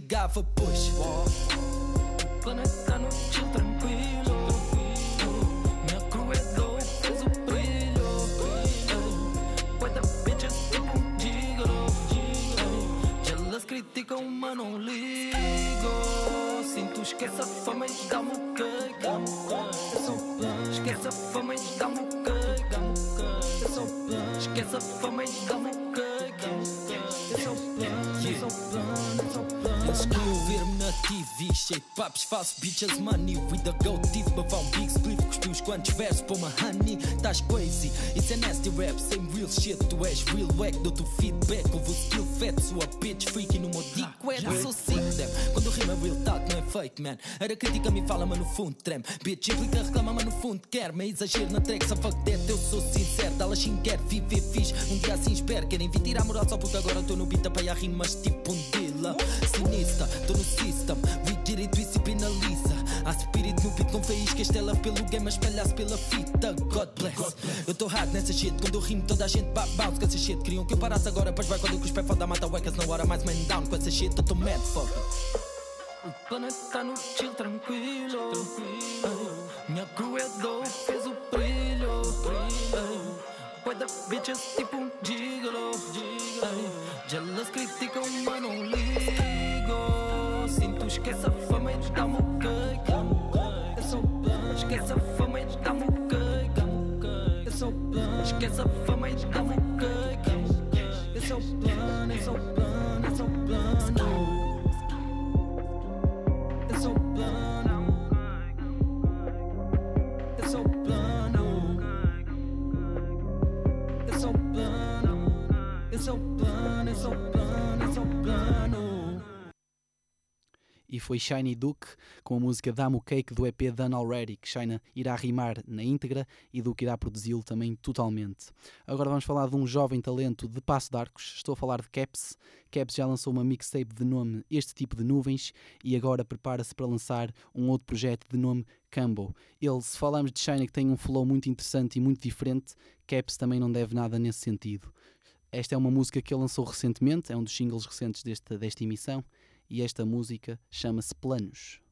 Na ligava, bitches money with a gold teeth, bafar um big split, cuspi uns quantos versos para uma honey, estás crazy, isso é nasty rap, sem real shit, tu és real wack, dou-te feedback, houve o skill fat, sua bitch freaky no meu dick wet, sou sick them, quando rima real talk não é fake man, era crítica me fala, mas no fundo treme, bitch implica reclama, mas no fundo quer, me exagero na track, só fuck that, eu sou sincero, dá-la quer viver fixe, um dia assim espero, querem vir tirar moral só porque agora estou no beat, apanhar rimas tipo um dealer, sinistra, tô no system, vi direito e se penaliza. Há espírito no beat com faísca, estela pelo game, a espalhar-se pela fita. God bless. Eu tô hard nessa shit, quando eu rimo toda a gente bounce com essa shit. Queriam que eu parasse agora, pois vai quando eu cuspe foda, mata wecas na hora, mais man down com essa shit. Eu tô mad fuck. O planeta tá no chill tranquilo. Minha crew é dope, fez o brilho. Boy da bitches tipo um gigolo. Jealous criticam, mas não ligo. Esquece a fama e dá-me o cake. Eu sou plano, esquece a fama e dá-me o cake. Eu sou plano, esquece a fama e dá-me o cake. Eu sou plano, eu sou plano, eu sou plano. E foi Shiny Duke com a música Damo Cake do EP Done Already, que Shina irá rimar na íntegra e Duke irá produzi-lo também totalmente. Agora vamos falar de um jovem talento de Passo de Arcos, estou a falar de Caps. Caps já lançou uma mixtape de nome Este Tipo de Nuvens e agora prepara-se para lançar um outro projeto de nome Cambo. Ele, se falamos de Shina que tem um flow muito interessante e muito diferente, Caps também não deve nada nesse sentido. Esta é uma música que ele lançou recentemente, é um dos singles recentes desta, desta emissão, e esta música chama-se Planos.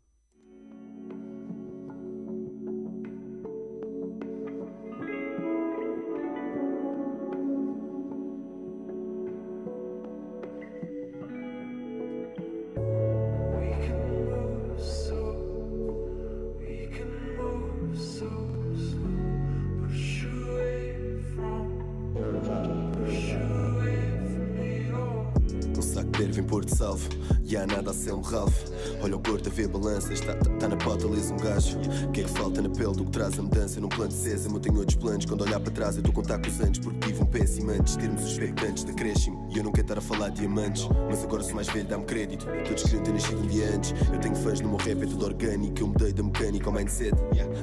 Nada a ser um Ralph Olha o gordo a ver balanças Tá, tá, tá na pauta, lês um gajo. O que é que falta na pele do que traz a mudança Num plano de sésamo? Eu tenho outros planos Quando olhar para trás eu estou a contar com os anos Porque tive um péssimo antes Termos os expectantes de acréscimo. E eu não quero estar a falar de diamantes Mas agora sou mais velho, dá-me crédito. Todos queriam ter nascido dia antes. Eu tenho fãs no meu rap, é tudo orgânico. Eu mudei da mecânica ao mindset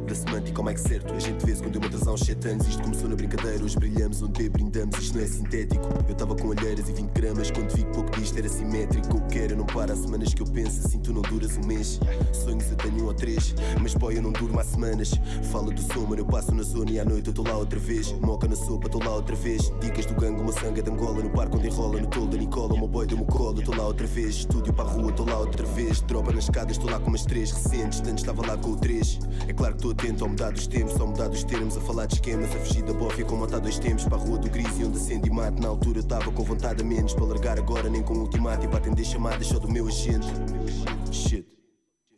Da semântica ao mic certo. A gente vê-se quando eu me atrasar uns 7 anos. Isto começou na brincadeira, hoje brilhamos Onde brindamos, isto não é sintético. Eu estava com alheiras e 20 gramas. Quando vi que pouco disto era simétrico O que eu não paro há semanas que eu penso Assim tu não duras um mês. Sonhos eu tenho ou três Mas boy eu não durmo há semanas. Fala do som, mano, eu passo na zona e à noite eu tô lá outra vez. Moca na sopa, tô lá outra vez. Dicas do gangue, meu sangue de Angola No par quando enrola, no tolo da Nicola. Meu boy deu-me colo, tô lá outra vez. Estúdio para a rua, tô lá outra vez. Dropa nas escadas, tô lá com umas três recentes. Tanto estava lá com o três. É claro que tô atento ao mudar dos tempos Ao mudar dos termos, a falar de esquemas A fugir da bofia como matar dois tempos. Para a rua do gris e onde acende e mate. Na altura eu tava com vontade a menos. Para largar agora nem com ultimato. E para atender chamadas só do meu agente Shit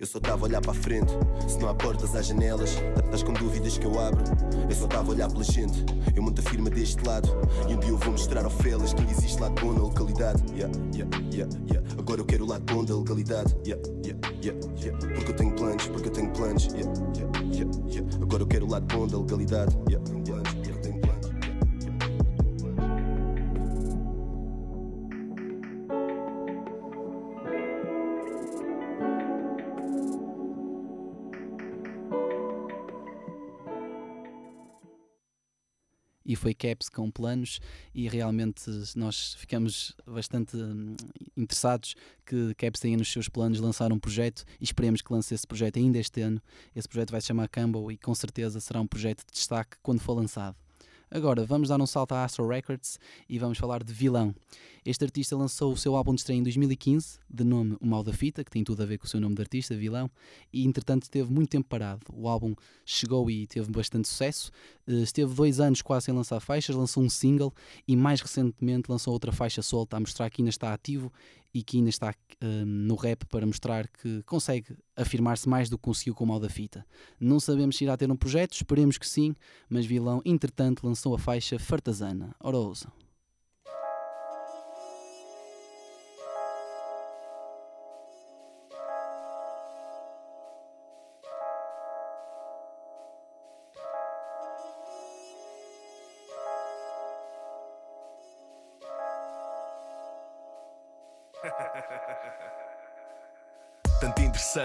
eu só tava a olhar para frente. Se não há portas, há janelas. Estás com dúvidas que eu abro. Eu só tava a olhar pela gente. Eu monto a firma deste lado. E um dia eu vou mostrar ao Felas que existe lado bom na localidade. Yeah, yeah, yeah, yeah. Agora eu quero o lado bom da legalidade. Yeah, yeah, yeah, yeah. Porque eu tenho planos, porque eu tenho planos. Yeah, yeah, yeah, yeah. Agora eu quero o lado bom da legalidade. Yeah, foi Caps com planos e realmente nós ficamos bastante hum, interessados que Caps tenha nos seus planos lançar um projeto e esperemos que lance esse projeto ainda este ano. Esse projeto vai se chamar Cambo e com certeza será um projeto de destaque quando for lançado. Agora vamos dar um salto à Astro Records e vamos falar de Vilão. Este artista lançou o seu álbum de estreia em 2015, de nome O Mal da Fita, que tem tudo a ver com o seu nome de artista, Vilão, e entretanto esteve muito tempo parado. O álbum chegou e teve bastante sucesso, eh, esteve dois anos quase sem lançar faixas, lançou um single e mais recentemente lançou outra faixa solta a mostrar que ainda está ativo e que ainda está hum, no rap para mostrar que consegue afirmar-se mais do que conseguiu com o mal da fita. Não sabemos se irá ter um projeto, esperemos que sim, mas Vilão, entretanto, lançou a faixa Fartazana. Ora ouçam.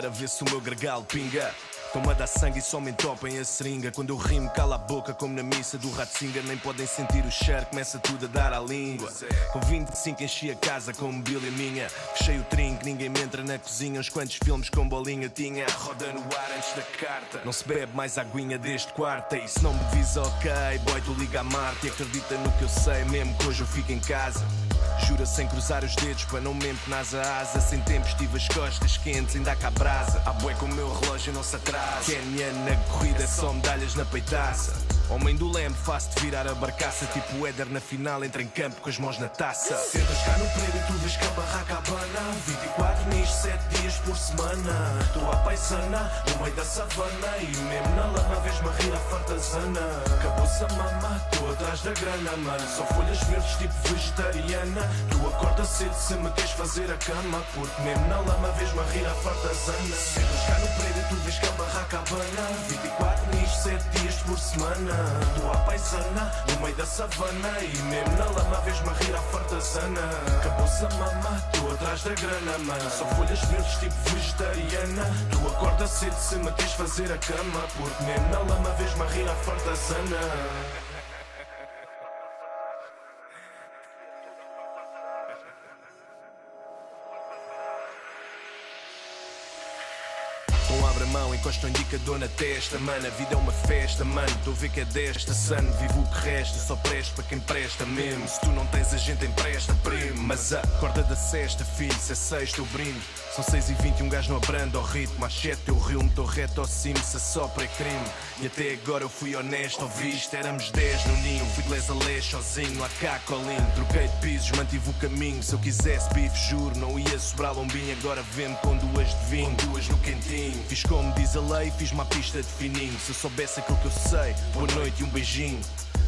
A ver se o meu gregal pinga. Toma dar sangue e só me entopem a seringa. Quando eu rimo, cala a boca, como na missa do Ratzinger. Nem podem sentir o cheiro, começa tudo a dar à língua. Com 25 enchi a casa com mobília minha. Fechei o trinco, ninguém me entra na cozinha. Uns quantos filmes com bolinha tinha. Roda no ar antes da carta. Não se bebe mais aguinha deste quarto. E se não me diz ok, boy, tu liga a Marte. E acredita no que eu sei, mesmo que hoje eu fique em casa. Jura sem cruzar os dedos para não me empenas a asa Sem tempo estive as costas quentes, ainda cá brasa A bué com o meu relógio não se atrasa. Kenyan na corrida é só medalhas na peitaça Homem do leme, faço-te virar a barcaça. Tipo Éder na final, entra em campo com as mãos na taça. Sentas cá no prédio, tu vês que a barraca abana. 24 nisto, 7 dias por semana. Estou à paisana, no meio da savana. E mesmo na lama vês-me rir a fartazana. Acabou-se a mama, estou atrás da grana Mano, só folhas verdes tipo vegetariana. Tu acorda cedo se me queres fazer a cama. Porque mesmo na lama vês-me rir a fartazana. Sentas cá no prédio, tu vês que a barraca abana. 24 nisto, 7 dias por semana Estou à paisana, no meio da savana E mesmo na lama a rir a fartazana Acabou-se a mama, estou atrás da grana Mano, só folhas verdes tipo vegetariana. Tu acorda cedo se me queres fazer a cama Porque mesmo na lama a rir a fartazana encosta o indicador na testa Mano, a vida é uma festa, mano Estou a ver que é desta, sano Vivo o que resta, só presta para quem presta mesmo. Se tu não tens, a gente empresta, primo. Mas a corda da cesta, filho, se é sexta eu brindo São seis e vinte e um gajo não abranda ao ritmo. Sete eu rio, estou reto ao cimo Se sopra é crime. E até agora eu fui honesto, ouviste Éramos dez no ninho, fui de les a les sozinho Lá cá, colinho, troquei de pisos, mantive o caminho. Se eu quisesse bife, juro, não ia sobrar lombinho. Agora vendo com duas de vinho, com duas no quentinho. Fiz como diz a lei, fiz uma pista de fininho. Se eu soubesse aquilo que eu sei, boa noite e um beijinho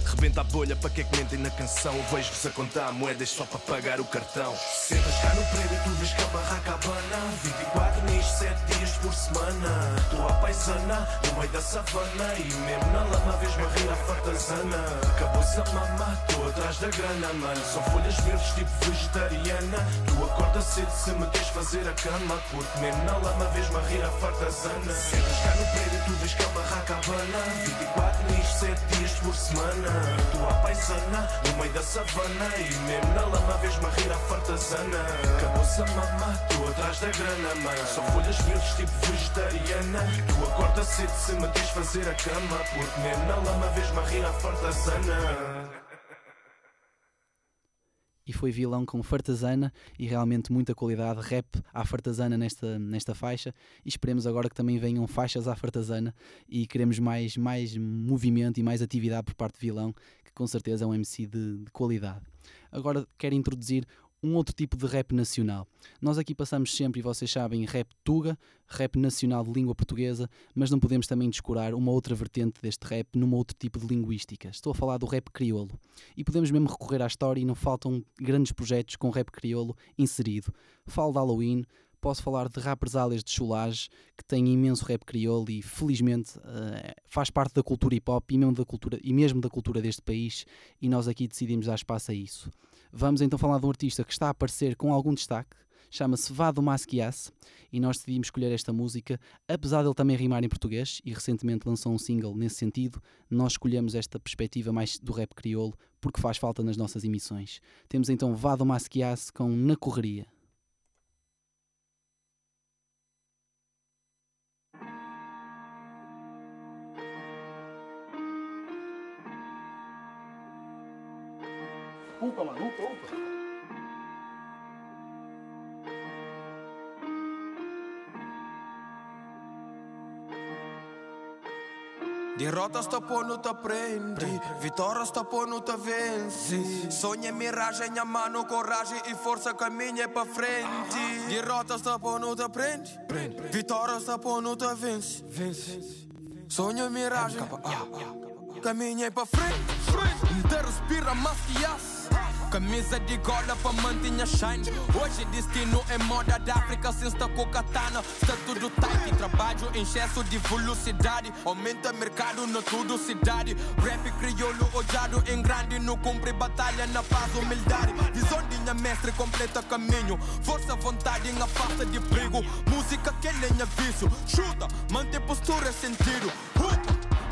Rebenta a bolha para que é que mentem na canção? Vejo-vos a contar moedas só para pagar o cartão. Sentas cá no prédio, tu vês que a barraca abana. 24 nisto, 7 dias por semana. Estou à paisana, no meio da savana. E mesmo na lama vês-me a rir fartazana. Acabou-se a mama, estou atrás da grana Mano, só folhas verdes tipo vegetariana. Tu acorda cedo se me queres fazer a cama. Porque mesmo na lama vês-me a rir fartazana. Sentas cá no prédio, tu vês que a barraca abana. 24 nisto, 7 dias por semana Estou à paisana, no meio da savana E mesmo na lama vês-me a rir a fartazana. Acabou-se a mama, estou atrás da grana Mano, só folhas verdes tipo vegetariana. Tu acorda cedo se me queres fazer a cama Porque mesmo na lama vês-me a rir a fartazana e foi vilão com Fartazana e realmente muita qualidade, rap à Fartazana nesta, nesta faixa e esperemos agora que também venham faixas à Fartazana e queremos mais, mais movimento e mais atividade por parte de vilão, que com certeza é um MC de, de qualidade. Agora quero introduzir um outro tipo de rap nacional. Nós aqui passamos sempre, e vocês sabem, rap tuga, rap nacional de língua portuguesa, mas não podemos também descurar uma outra vertente deste rap numa outro tipo de linguística. Estou a falar do rap crioulo. E podemos mesmo recorrer à história e não faltam grandes projetos com rap crioulo inserido. Falo de Halloween, posso falar de Represalias de Chulage, que tem imenso rap crioulo e felizmente uh, faz parte da cultura hip hop e e mesmo da cultura deste país, e nós aqui decidimos dar espaço a isso. Vamos então falar de um artista que está a aparecer com algum destaque, chama-se Vado Masquias e nós decidimos escolher esta música, apesar dele também rimar em português e recentemente lançou um single nesse sentido, nós escolhemos esta perspectiva mais do rap crioulo porque faz falta nas nossas emissões. Temos então Vado Masquias com Na Correria. Upa, mano, upa, upa. De Derrota está pô no te aprende, vitória está pô no te vence. Sonha, miragem, a mano, coragem e força caminha para frente. Derrota está pô no te aprende, vitória está pô no te vence. Sonha, miragem, caminha para frente. Te respira aço. Camisa de gola pra manter shine. Hoje destino é moda da África Sem com katana Está tudo tight Trabalho em excesso de velocidade. Aumenta mercado na tudo cidade. Rap crioulo odiado em grande No cumpre batalha na paz humildade. Visão de minha mestre completa caminho. Força, vontade em afasta de perigo. Música que nem é vício Chuta, mantém postura sentido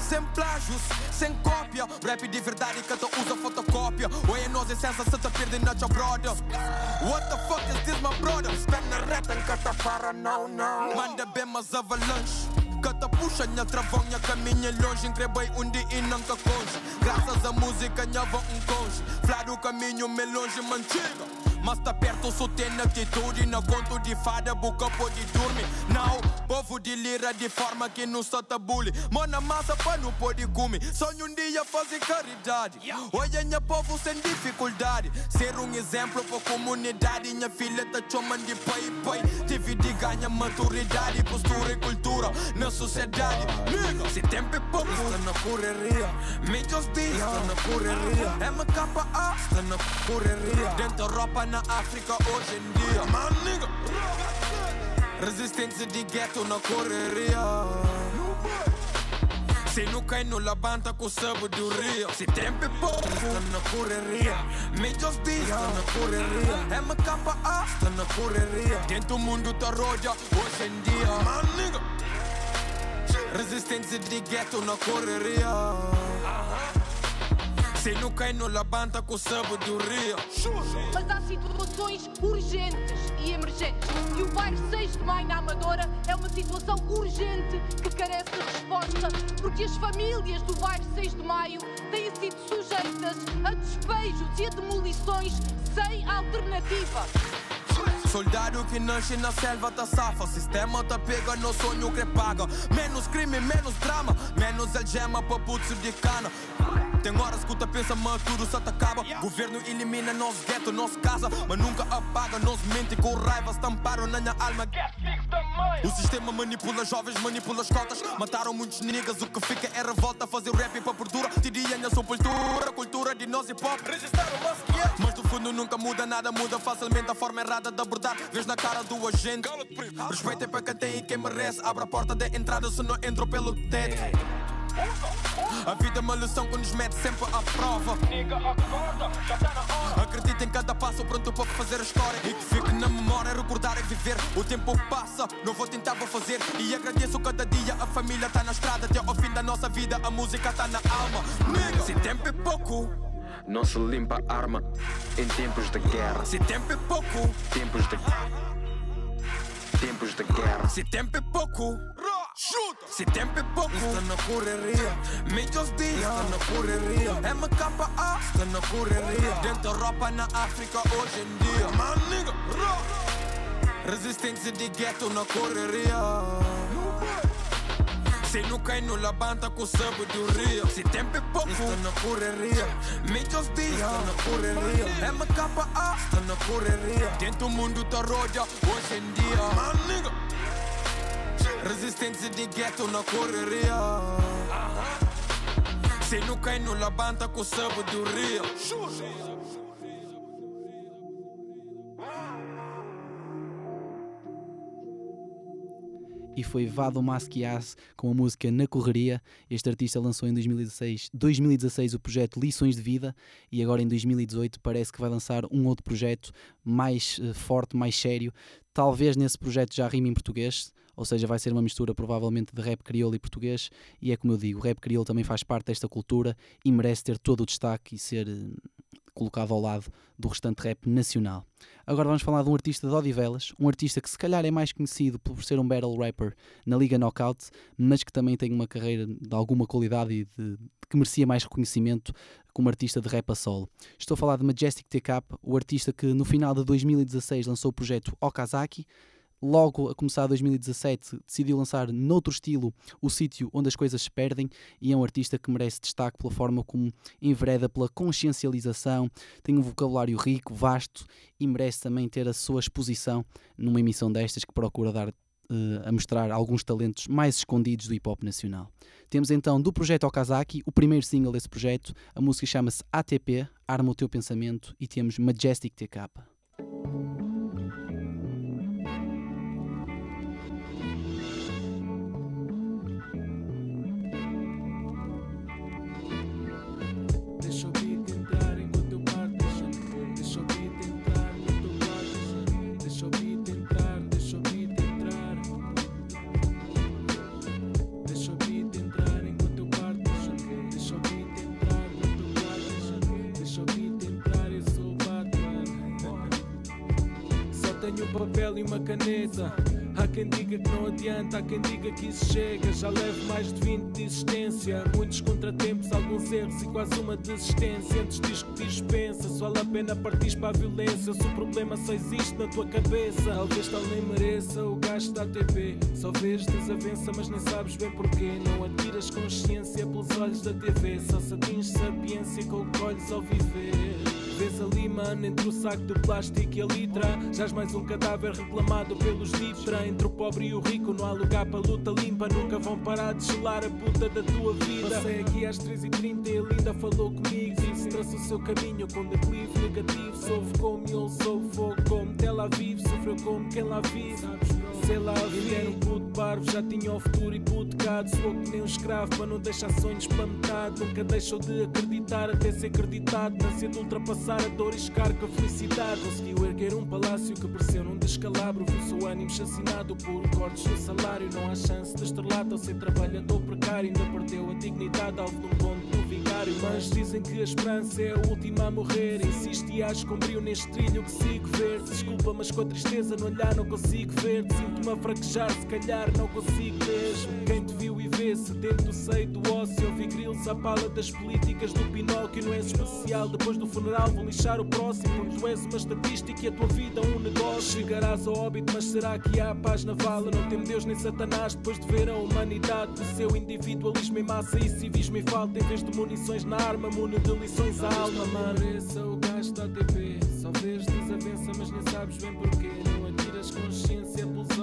sem plágios, sem cópia. Rap de verdade que tu usa fotocópia. É nós essência se te perde na tua brother. What the fuck is this, my brother? Spend reta em que não, não. Manda bem, mas avalanche. Cata puxa, nha travão, nha caminha longe Encrebei um dia e não ca conge Graças à música, nha vão um conge Flá o caminho, me longe, mantiga Mas tá perto, só tem atitude Na conto de fada, boca pode dormir. Não, povo de lira de forma que não só bully Mona massa pra não pode comer Sonho um dia fazer caridade. Olha, nha povo sem dificuldade. Ser um exemplo pra comunidade. Minha filha tá chamando de pai, pai Tive de ganhar maturidade, postura e cultura na sociedade. Nigga, se tempo é pouco, está na correria. Mídias dias, está na correria. MKA, está na correria. Dentro roupa na África hoje em dia. Man, nigga. Resistência de gueto na correria. Se não cai no labanta com sabedoria Se tempo é pouco, está na correria dias, está na correria MKA, está na correria Dentro do mundo tá roda, hoje em dia Man, nigga. Resistência de gueto na correria Se não cai no labanta com sabedoria Mas há situações urgentes e emergentes. E o bairro 6 de Maio na Amadora é uma situação urgente que carece de resposta Porque as famílias do bairro 6 de Maio têm sido sujeitas a despejos e a demolições sem alternativa Soldado que nasce na selva tá safa. Sistema tá pega no sonho que paga. Menos crime, menos drama. Menos algema pra putz de cana. Tem horas que tu pensa, mas tudo só te acaba. Governo elimina nosso gueto, nossa casa Mas nunca apaga, nos mente com raiva Estamparam na minha alma. O sistema manipula jovens, manipula as cotas Mataram muitos niggas, o que fica é revolta Fazer rap para perdura, tiria na sepultura nós hip hop, registraram Mas do fundo nunca muda, nada muda Facilmente a forma errada de abordar Vês na cara do agente Respeita para quem tem e quem merece Abre a porta de entrada se não entro pelo teto a vida é uma lição que nos mete sempre à prova. Nigga, acorda, já tá na hora. Acredita em cada passo, pronto para fazer a história. E que fique na memória, recordar e viver. O tempo passa, não vou tentar, vou fazer. E agradeço cada dia, a família tá na estrada. Até ao fim da nossa vida, a música tá na alma. Nigga, se tempo é pouco. Não se limpa arma em tempos de guerra. Se tempo é pouco. Tempos de Tempos de guerra. Se tempo é pouco. Chuta! Se tempo é pouco, está na correria. Mídias dias, está na correria. MKA, está na correria. Dentro roupa na África hoje em dia. Man, nigga, Resistência de gueto na correria. Se não cai no labanta com sabedoria Se tempo é pouco, está na correria Mídias dias, está na correria MKA, está na correria Dentro do mundo tá roda, hoje em dia Man, nigga. Resistência de gueto na correria Se não cai no labanta com sabedoria e foi Vado Masquias com a música Na Correria. Este artista lançou em 2016, 2016 o projeto Lições de Vida e agora em 2018 parece que vai lançar um outro projeto mais uh, forte, mais sério. Talvez nesse projeto já rime em português, ou seja, vai ser uma mistura provavelmente de rap crioulo e português. E é como eu digo, o rap crioulo também faz parte desta cultura e merece ter todo o destaque e ser uh, colocado ao lado do restante rap nacional. Agora vamos falar de um artista de Odivelas, um artista que se calhar é mais conhecido por ser um battle rapper na Liga Knockout, mas que também tem uma carreira de alguma qualidade e de, que merecia mais reconhecimento como artista de rap a solo. Estou a falar de Majestic T-Cap, o artista que no final de 2016 lançou o projeto Okazaki, logo a começar 2017, decidiu lançar noutro estilo o sítio onde as coisas se perdem e é um artista que merece destaque pela forma como envereda pela consciencialização, tem um vocabulário rico, vasto e merece também ter a sua exposição numa emissão destas que procura dar Uh, a mostrar alguns talentos mais escondidos do hip hop nacional. Temos então do projeto Okazaki, o primeiro single desse projeto, a música chama-se ATP, Arma o Teu Pensamento, e temos Majestic TK. Papel e uma caneta. Há quem diga que não adianta, há quem diga que isso chega. Já levo mais de 20 de existência. Muitos contratempos, alguns erros e quase uma desistência. Antes diz que dispensa, só vale a pena partir para a violência. Se o problema só existe na tua cabeça, talvez tal nem mereça o gasto da TV. Só vês desavença, mas nem sabes bem porquê. Não atiras consciência pelos olhos da TV. Só se atinges sapiência com o que olhos ao viver. Vês ali, entre o saco de plástico e a litra. Jás mais um cadáver reclamado pelos Ditra. Entre o pobre e o rico, não há lugar para luta limpa. Nunca vão parar de gelar a puta da tua vida. Passei aqui às 3h30 e ele ainda falou comigo. Disse: traça o seu caminho com declive negativo. Sofre como ele sofre fogo como Tel Aviv. Sofreu como quem lá vive. Sei lá, era um puto parvo, já tinha o futuro hipotecado. Sou que nem um escravo para não deixar sonhos pela metade. Nunca deixou de acreditar até ser acreditado. Nascer de ultrapassar a dor e com a felicidade. Conseguiu erguer um palácio que pareceu num descalabro. Viu seu ânimo chacinado por cortes do salário. Não há chance de estrelado ao ser trabalhador precário. Ainda perdeu a dignidade alvo de um ponto do vigário. Mas dizem que a esperança é a última a morrer. Insisto e acho brilho neste trilho que sigo ver. Desculpa, mas com a tristeza no olhar não consigo ver. Sinto-me a fraquejar, se calhar não consigo mesmo. Quem te viu e vê-se dentro do seio do ócio. Ouvi grilos à pala das políticas do Pinóquio. Não és especial, depois do funeral vou lixar o próximo. Porque tu és uma estatística e a tua vida um negócio. Chegarás ao óbito, mas será que há paz na vala? Não tem Deus nem Satanás depois de ver a humanidade. O seu individualismo em massa e civismo em falta. Em vez de munições na arma, mune de lições à alma, mano. É o gajo da TV. Só vês desavença, mas nem sabes bem porquê. Não atiras consciência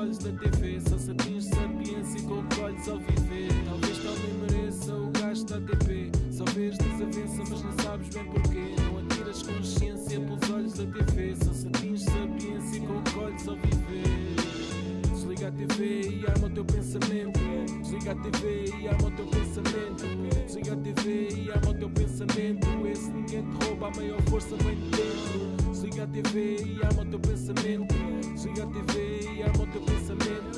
olhos da TV. Só se atinge sapiência o olhos ao viver. Talvez também mereça o gajo da TV. Só vês desavença, mas nem sabes bem porquê. Não atiras consciência pelos olhos da TV. Só se atinge sapiência o olhos ao viver. Desliga a TV e ama o teu pensamento. Desliga a TV e ama o teu pensamento. Desliga a TV e ama o teu pensamento. Esse ninguém te rouba, a maior força vem de dentro. Desliga a TV e ama o teu pensamento. Desliga a TV e ama o teu pensamento.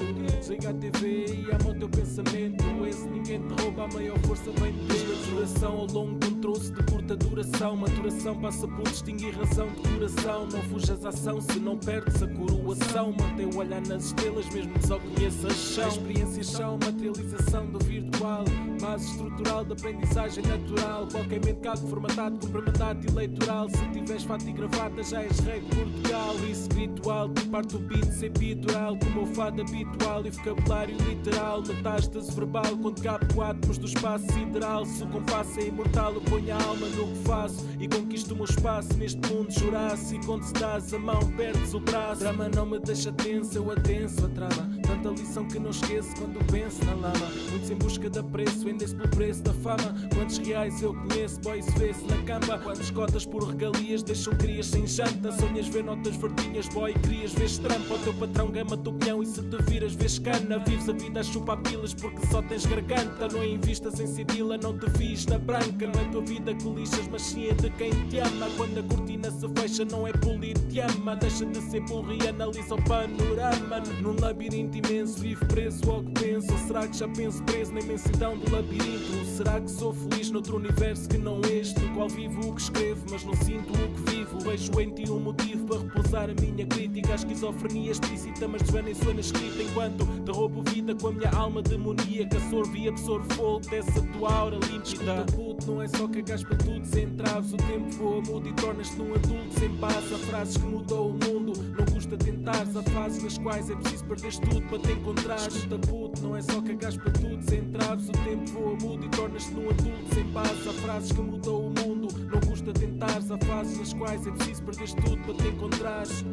Desliga a TV e ama o teu pensamento. Esse ninguém te rouba, a maior força vem de dentro. Duração ao longo de um troço de curta duração. Maturação passa por distinguir razão de coração. Não fujas à ação se não perdes a coroação. Mantém o olhar nas estrelas, mesmo que só conheças chão. Experiências são materialização do virtual. Base estrutural de aprendizagem natural. Qualquer mente cago formatado com mandato eleitoral. Se tiveres fato e gravata, já és rei de Portugal. Isso ritual, de parte o beat sem pitoral. Como o fado habitual vocabulário literal. Metástase verbal, quando capto átomos do espaço sideral. Se o compasso é imortal, eu ponho a alma no que faço. E conquisto o meu espaço neste mundo jurássico. Quando se dás a mão, perdes o braço. Drama não me deixa tenso, eu adenso a trama. Tanta lição que não esqueço quando penso na lama. Muitos em busca de preço, vendem-se pelo preço da fama. Quantos reais eu conheço, boy, se vê-se na cama. Quantas cotas por regalias deixam crias sem janta. Sonhas ver notas verdinhas, boy, querias ver trampa. O teu patrão gama do pinhão e se te viras, vês cana. Vives a vida a chupar pilas porque só tens garganta. Não invistas em cedila, não te fiz na branca. Não é tua vida que lixas, mas sim é de quem te ama. Quando a cortina se fecha, não é polido, te ama. Deixa de ser burro e analisa o panorama. Num labirinto imenso, vivo preso ao que penso. Ou será que já penso preso na imensidão do labirinto? Ou será que sou feliz noutro universo que não este? No qual vivo o que escrevo, mas não sinto o que vivo. vejo em ti um motivo para repousar a minha crítica. A esquizofrenia explícita, mas desvena sua na escrita. Enquanto te roubo vida com a minha alma demoníaca. Sorvo e absorvo fogo dessa tua aura límpida. Puto, não é só cagas para tudo sem traves. O tempo voa, muda e tornas-te num adulto sem paz. Há frases que mudou o mundo, não custa tentares. Há fases nas quais é preciso perderes tudo para te encontrar. Escuta, puto, não é só cagas para tudo sem traves. O tempo voa, muda e tornas-te num adulto sem paz. Há frases que mudou o mundo, não custa tentares. Há fases nas quais é preciso perderes tudo para te encontrares.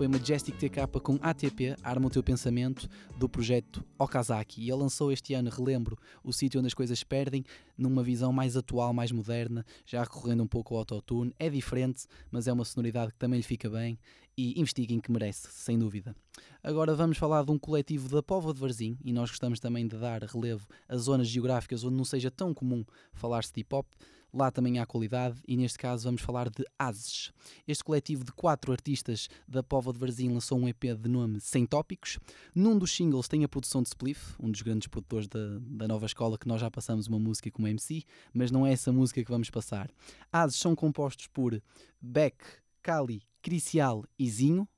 Foi Majestic TK com ATP, Arma o Teu Pensamento, do projeto Okazaki. E ele lançou este ano, relembro, o sítio onde as coisas perdem, numa visão mais atual, mais moderna, já recorrendo um pouco ao autotune. É diferente, mas é uma sonoridade que também lhe fica bem e investiguem que merece, sem dúvida. Agora vamos falar de um coletivo da Póvoa de Varzim e nós gostamos também de dar relevo a zonas geográficas onde não seja tão comum falar-se de hip-hop. Lá também há qualidade e neste caso vamos falar de Ases. Este coletivo de quatro artistas da Póvoa de Varzim lançou um EP de nome Sem Tópicos. Num dos singles tem a produção de Spliff, um dos grandes produtores da, da nova escola que nós já passamos uma música como MC, mas não é essa música que vamos passar. Ases são compostos por Beck, Kali, Cricial e Zinho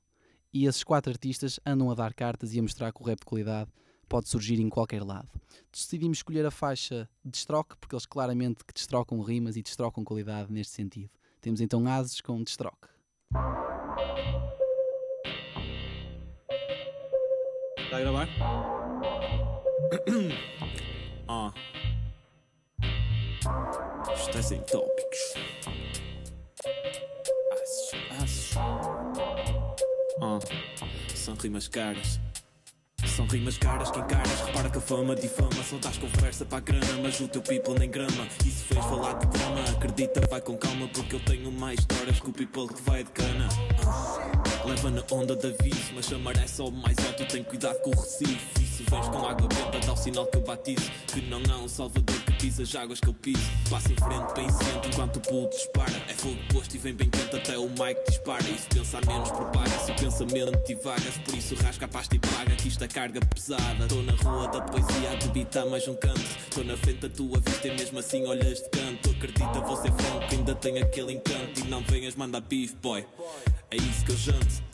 e esses quatro artistas andam a dar cartas e a mostrar que o rap de qualidade pode surgir em qualquer lado. Decidimos escolher a faixa Destroque, porque eles claramente que destrocam rimas e destrocam qualidade neste sentido. Temos então Ases com Destroque. Está a gravar? Ah. Isto é sem tópicos. Aços, aços. Ah. São rimas caras. São rimas caras que encaras. Repara que a fama difama. Só dás conversa para a grana, mas o teu people nem grama. Se fez falar de drama, acredita, vai com calma. Porque eu tenho mais histórias que o people que vai de cana. Ah. Leva na onda da aviso, mas chamar é só mais alto. Tem cuidado com o recife. Se vens com água benta, dá o sinal que eu batizo. Que não há um salvador pisa as águas que eu piso. Passa em frente, bem sente enquanto o pulo dispara. É fogo posto e vem bem quente até o mic dispara. E se pensar menos, propaga-se o pensamento divaga-se. Por isso rasga a pasta e paga que isto é carga pesada. Tô na rua da poesia a debitar mais um canto. Tô na frente da tua vista e mesmo assim olhas de canto. Acredita, vou ser franco, ainda tem aquele encanto. E não venhas mandar beef, boy. É isso que eu janto.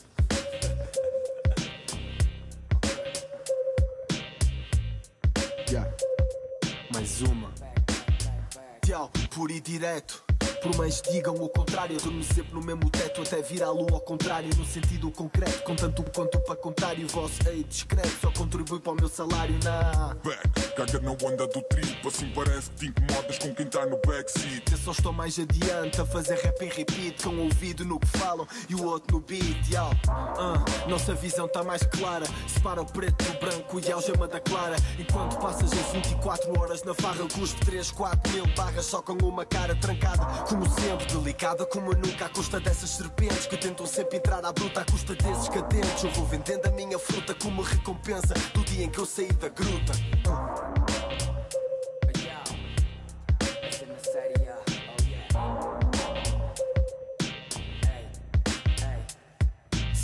Tchau, puro e direto. Por mais digam o contrário, eu dormo sempre no mesmo teto até vir a lua ao contrário, no sentido concreto, com tanto quanto para contar. E o vosso ei discreto só contribui para o meu salário. Na Back, caga na onda do trip, assim parece que te incomodas com quem tá no backseat. eu só estou mais adiante a fazer rap em repeat, com o ouvido no que falam e o outro no beat. Yau. Ah, nossa visão tá mais clara, separa o preto do branco e a algema da clara. Enquanto passas as 24 horas na farra, eu cuspo 3, 4 mil barras só com uma cara trancada. Como sempre, delicada como nunca, à custa dessas serpentes que tentam sempre entrar à bruta, à custa desses cadentes. Eu vou vendendo a minha fruta como recompensa do dia em que eu saí da gruta.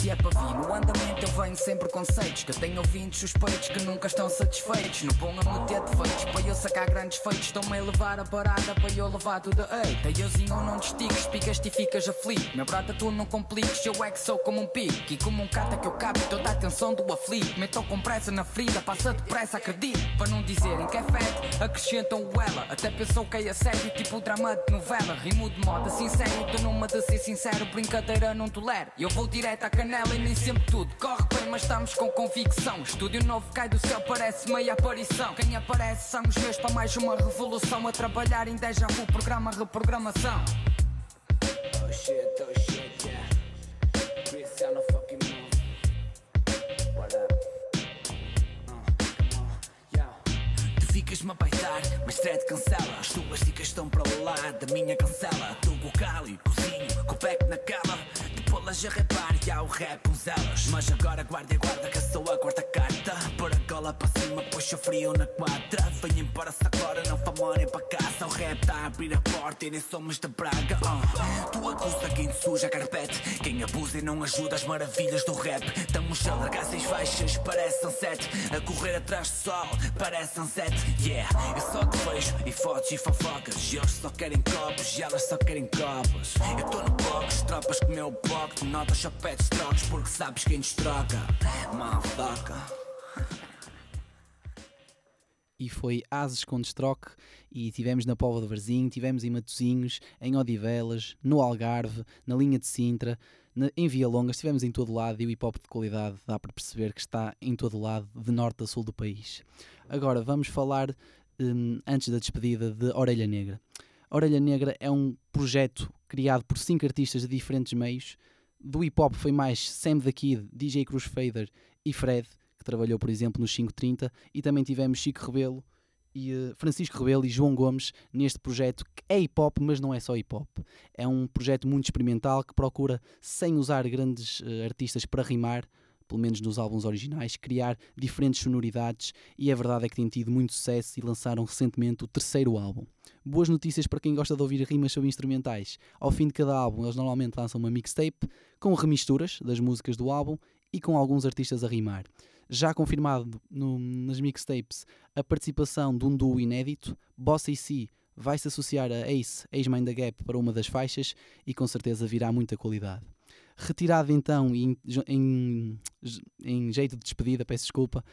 Se é para vir no andamento, eu venho sem preconceitos. Que eu tenho ouvintes suspeitos que nunca estão satisfeitos. Não ponham no ter defeitos para eu sacar grandes feitos. Estão-me a levar a parada para eu levar tudo a eita. Euzinho não destigues, picas-te e ficas aflito. Meu brata, tu não compliques, eu é que sou como um pique. E como um cata que eu cabe toda a atenção do aflito. Meto com pressa na ferida, passa depressa, acredito. Para não dizerem que é fede, acrescentam o ela. Até pensou que é a sério, tipo drama de novela. Rimo de moda sincero, tô numa de ser sincero. Brincadeira não tolero. Eu vou direto à canela e nem sempre tudo corre bem, mas estamos com convicção. Estúdio novo cai do céu, parece meia aparição. Quem aparece são os meus para mais uma revolução. A trabalhar em déjà vu, programa reprogramação. Oh shit, oh shit, yeah. Chris on the fucking move. What up? Tu ficas-me a baitar, mas thread cancela. As tuas dicas estão para lá da minha cancela. Tu com o Cali, cozinho, com o pack na cala. De pô bolas a repar e ao rap uns elas Mas agora guarda e guarda que sou a quarta carta. Por a gola para cima, puxa frio na quadra. Embora se agora, não fama nem para casa. O rap tá a abrir a porta e nem somos de Braga uh. Tu acusa quem suja a carpete. Quem abusa e não ajuda as maravilhas do rap. Estamos a largar seis faixas, parecem sete. A correr atrás do sol, parecem sete. Yeah, eu só te vejo e fotos e fofocas. E eles só querem copos e elas só querem copas Eu tô no box, tropas com meu bloco. Notas pedes trocos porque sabes quem nos troca. Motherfucker e foi Ases com Destroque e tivemos na Póvoa de Varzim, tivemos em Matozinhos, em Odivelas, no Algarve, na linha de Sintra, na, em Via Longa, estivemos em todo lado e o hip hop de qualidade dá para perceber que está em todo lado, de norte a sul do país. Agora vamos falar, um, antes da despedida, de Orelha Negra. Orelha Negra é um projeto criado por cinco artistas de diferentes meios. Do hip hop foi mais Sam the Kid, DJ Cruz Fader e Fred, que trabalhou, por exemplo, nos 530, e também tivemos Chico Rebelo e uh, Francisco Rebelo e João Gomes neste projeto que é hip hop, mas não é só hip hop. É um projeto muito experimental que procura, sem usar grandes uh, artistas para rimar, pelo menos nos álbuns originais, criar diferentes sonoridades e a verdade é que tem tido muito sucesso e lançaram recentemente o terceiro álbum. Boas notícias para quem gosta de ouvir rimas sobre instrumentais. Ao fim de cada álbum, eles normalmente lançam uma mixtape com remisturas das músicas do álbum e com alguns artistas a rimar já confirmado no, nas mixtapes a participação de um duo inédito, Bossa e Si vai-se associar a Ace, ex-Mind the Gap, para uma das faixas e com certeza virá muita qualidade. Retirado então, em, em, em jeito de despedida, peço desculpa,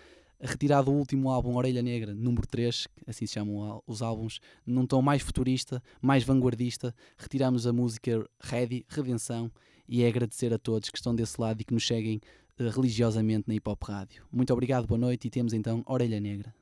retirado o último álbum Orelha Negra, número 3, assim se chamam os álbuns, num tom mais futurista, mais vanguardista, retiramos a música Ready, Redenção, e é agradecer a todos que estão desse lado e que nos seguem religiosamente na Hip Hop Rádio. Muito obrigado, boa noite e temos então Orelha Negra.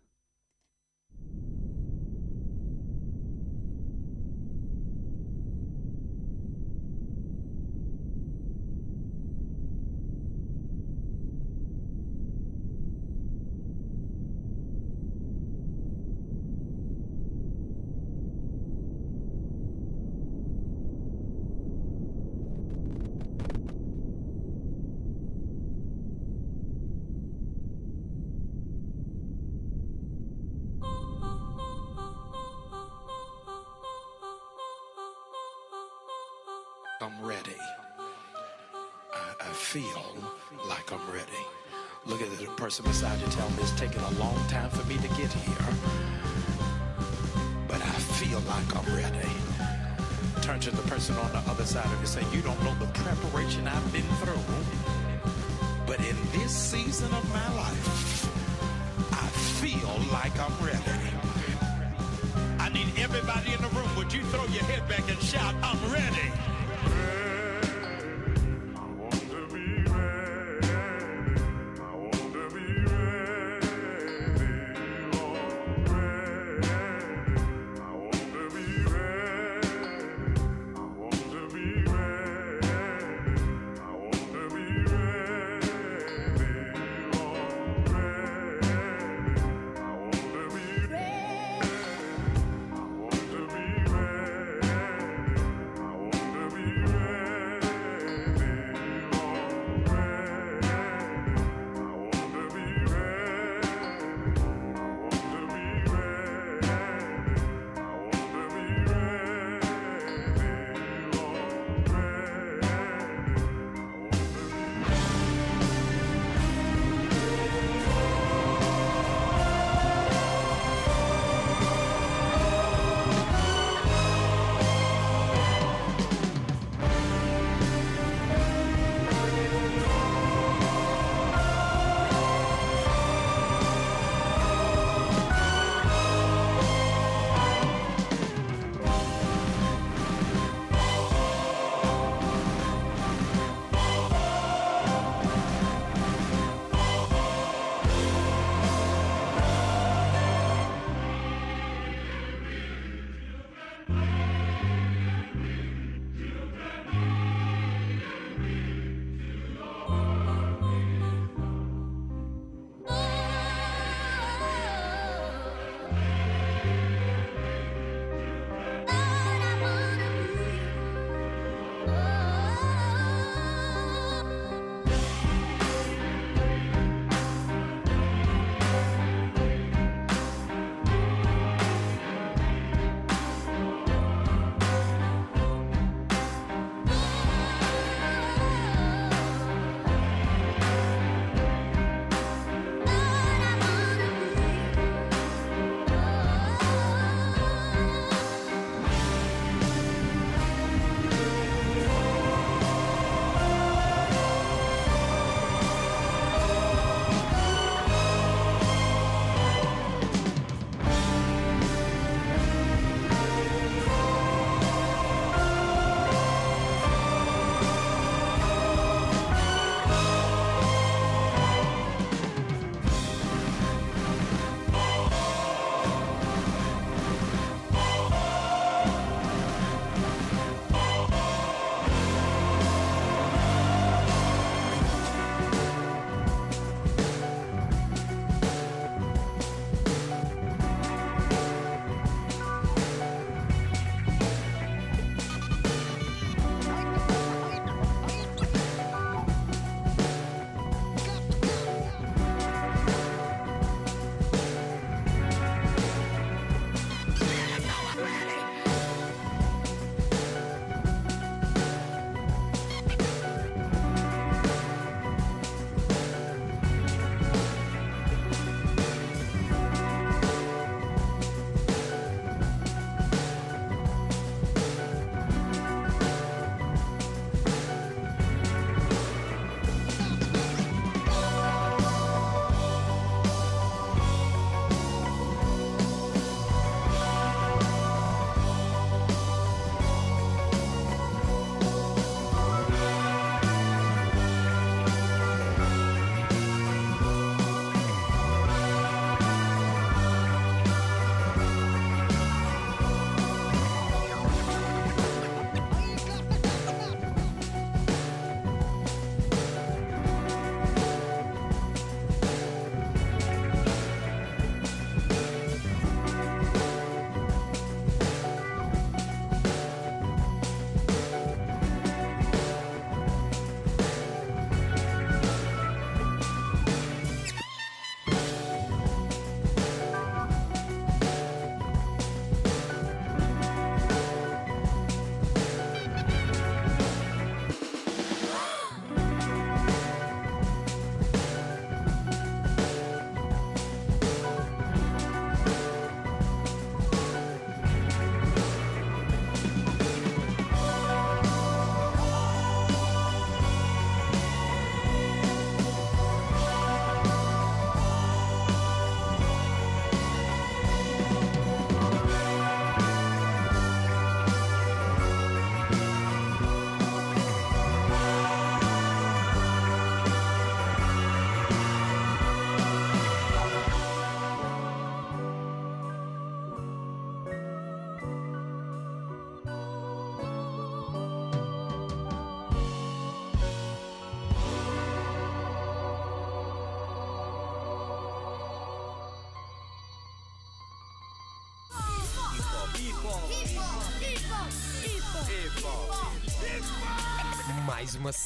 In this season of my life, I feel like I'm ready. I need everybody in the room. Would you throw your head back and shout, I'm ready?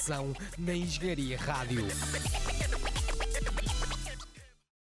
Sessão na Engenharia Rádio.